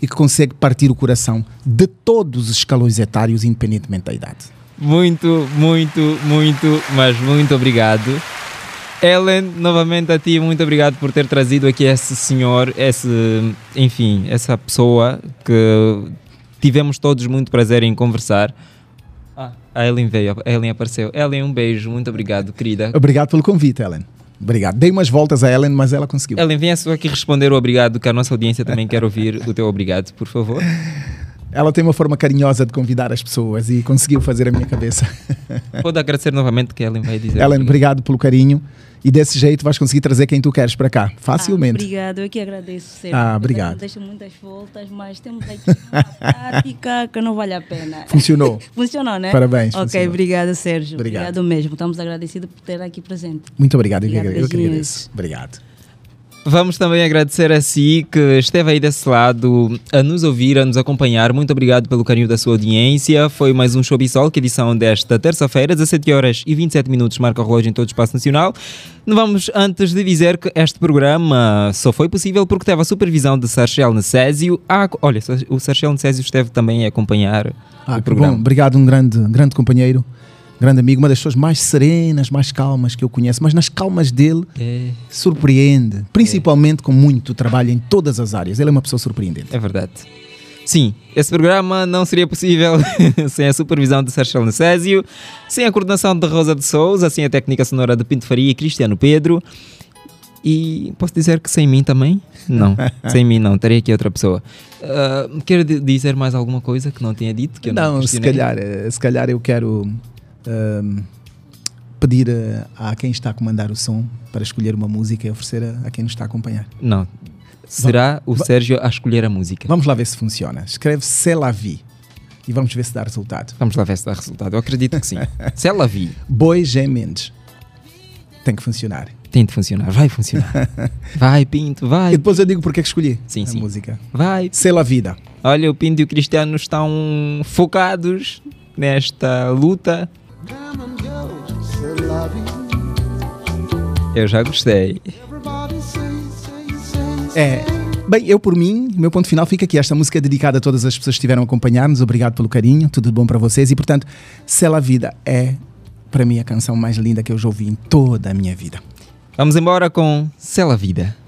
e que consegue partir o coração de todos os escalões etários, independentemente da idade. Muito, muito, muito, mas muito obrigado. Ellen, novamente a ti, muito obrigado por ter trazido aqui esse senhor, esse, enfim, essa pessoa que tivemos todos muito prazer em conversar. A Ellen veio, a Ellen apareceu. Ellen, um beijo, muito obrigado, querida. Obrigado pelo convite, Ellen. Obrigado. Dei umas voltas a Ellen, mas ela conseguiu. Ellen, venha só aqui responder o obrigado, que a nossa audiência também quer ouvir o teu obrigado, por favor. Ela tem uma forma carinhosa de convidar as pessoas e conseguiu fazer a minha cabeça. Pode agradecer novamente que a Ellen vai dizer. Ellen, obrigado pelo carinho. E desse jeito vais conseguir trazer quem tu queres para cá, facilmente. Ah, obrigado, eu que agradeço sempre. Ah, obrigado. Deixa muitas voltas, mas temos aqui uma prática que não vale a pena. Funcionou. Funcionou, né? Parabéns, Ok, funcionou. obrigado, Sérgio. Obrigado. Obrigado. mesmo. Estamos agradecidos por ter aqui presente. Muito obrigado, eu que Obrigada, agra- eu que agradeço. Obrigado. Vamos também agradecer a si que esteve aí desse lado a nos ouvir, a nos acompanhar. Muito obrigado pelo carinho da sua audiência. Foi mais um Show Bissol, que edição desta terça-feira, 17 horas e 27 minutos, marca o relógio em todo o espaço nacional. Não Vamos antes de dizer que este programa só foi possível porque teve a supervisão de Sarchel Necésio. Ah, olha, o Sarchel Necésio esteve também a acompanhar Ah, o programa. bom. Obrigado, um grande, grande companheiro, grande amigo, uma das pessoas mais serenas, mais calmas que eu conheço, mas nas calmas dele É. surpreende, principalmente com muito trabalho em todas as áreas. Ele é uma pessoa surpreendente. É verdade. Sim, esse programa não seria possível sem a supervisão de Sérgio Necésio, sem a coordenação de Rosa de Souza, sem a técnica sonora de Pinto Faria e Cristiano Pedro. E posso dizer que sem mim também? Não, sem mim não, teria aqui outra pessoa. Ah, quer di- dizer mais alguma coisa que não tinha dito? Que eu não, Não, se calhar, eh, se calhar eu quero pedir eh, a quem está a comandar o som para escolher uma música e oferecer a, a quem nos está a acompanhar. Não. Será o Sérgio a escolher a música? Vamos lá ver se funciona. Escreve C'est la vie e vamos ver se dá resultado. Vamos lá ver se dá resultado. Eu acredito que sim. se ela vi, Boi G. Mendes. Tem que funcionar. tem de funcionar. Vai funcionar. Vai, Pinto, vai. E depois eu digo porque é que escolhi Sim, a sim. música. Vai. C'est la vida. Olha, o Pinto e o Cristiano estão focados nesta luta. Eu já gostei. É. Bem, eu por mim, meu ponto final fica aqui. Esta música é dedicada a todas as pessoas que estiveram a acompanhar-nos. Obrigado pelo carinho, tudo de bom para vocês. E portanto, Cela Vida é, para mim, a canção mais linda que eu já ouvi em toda a minha vida. Vamos embora com Cela Vida.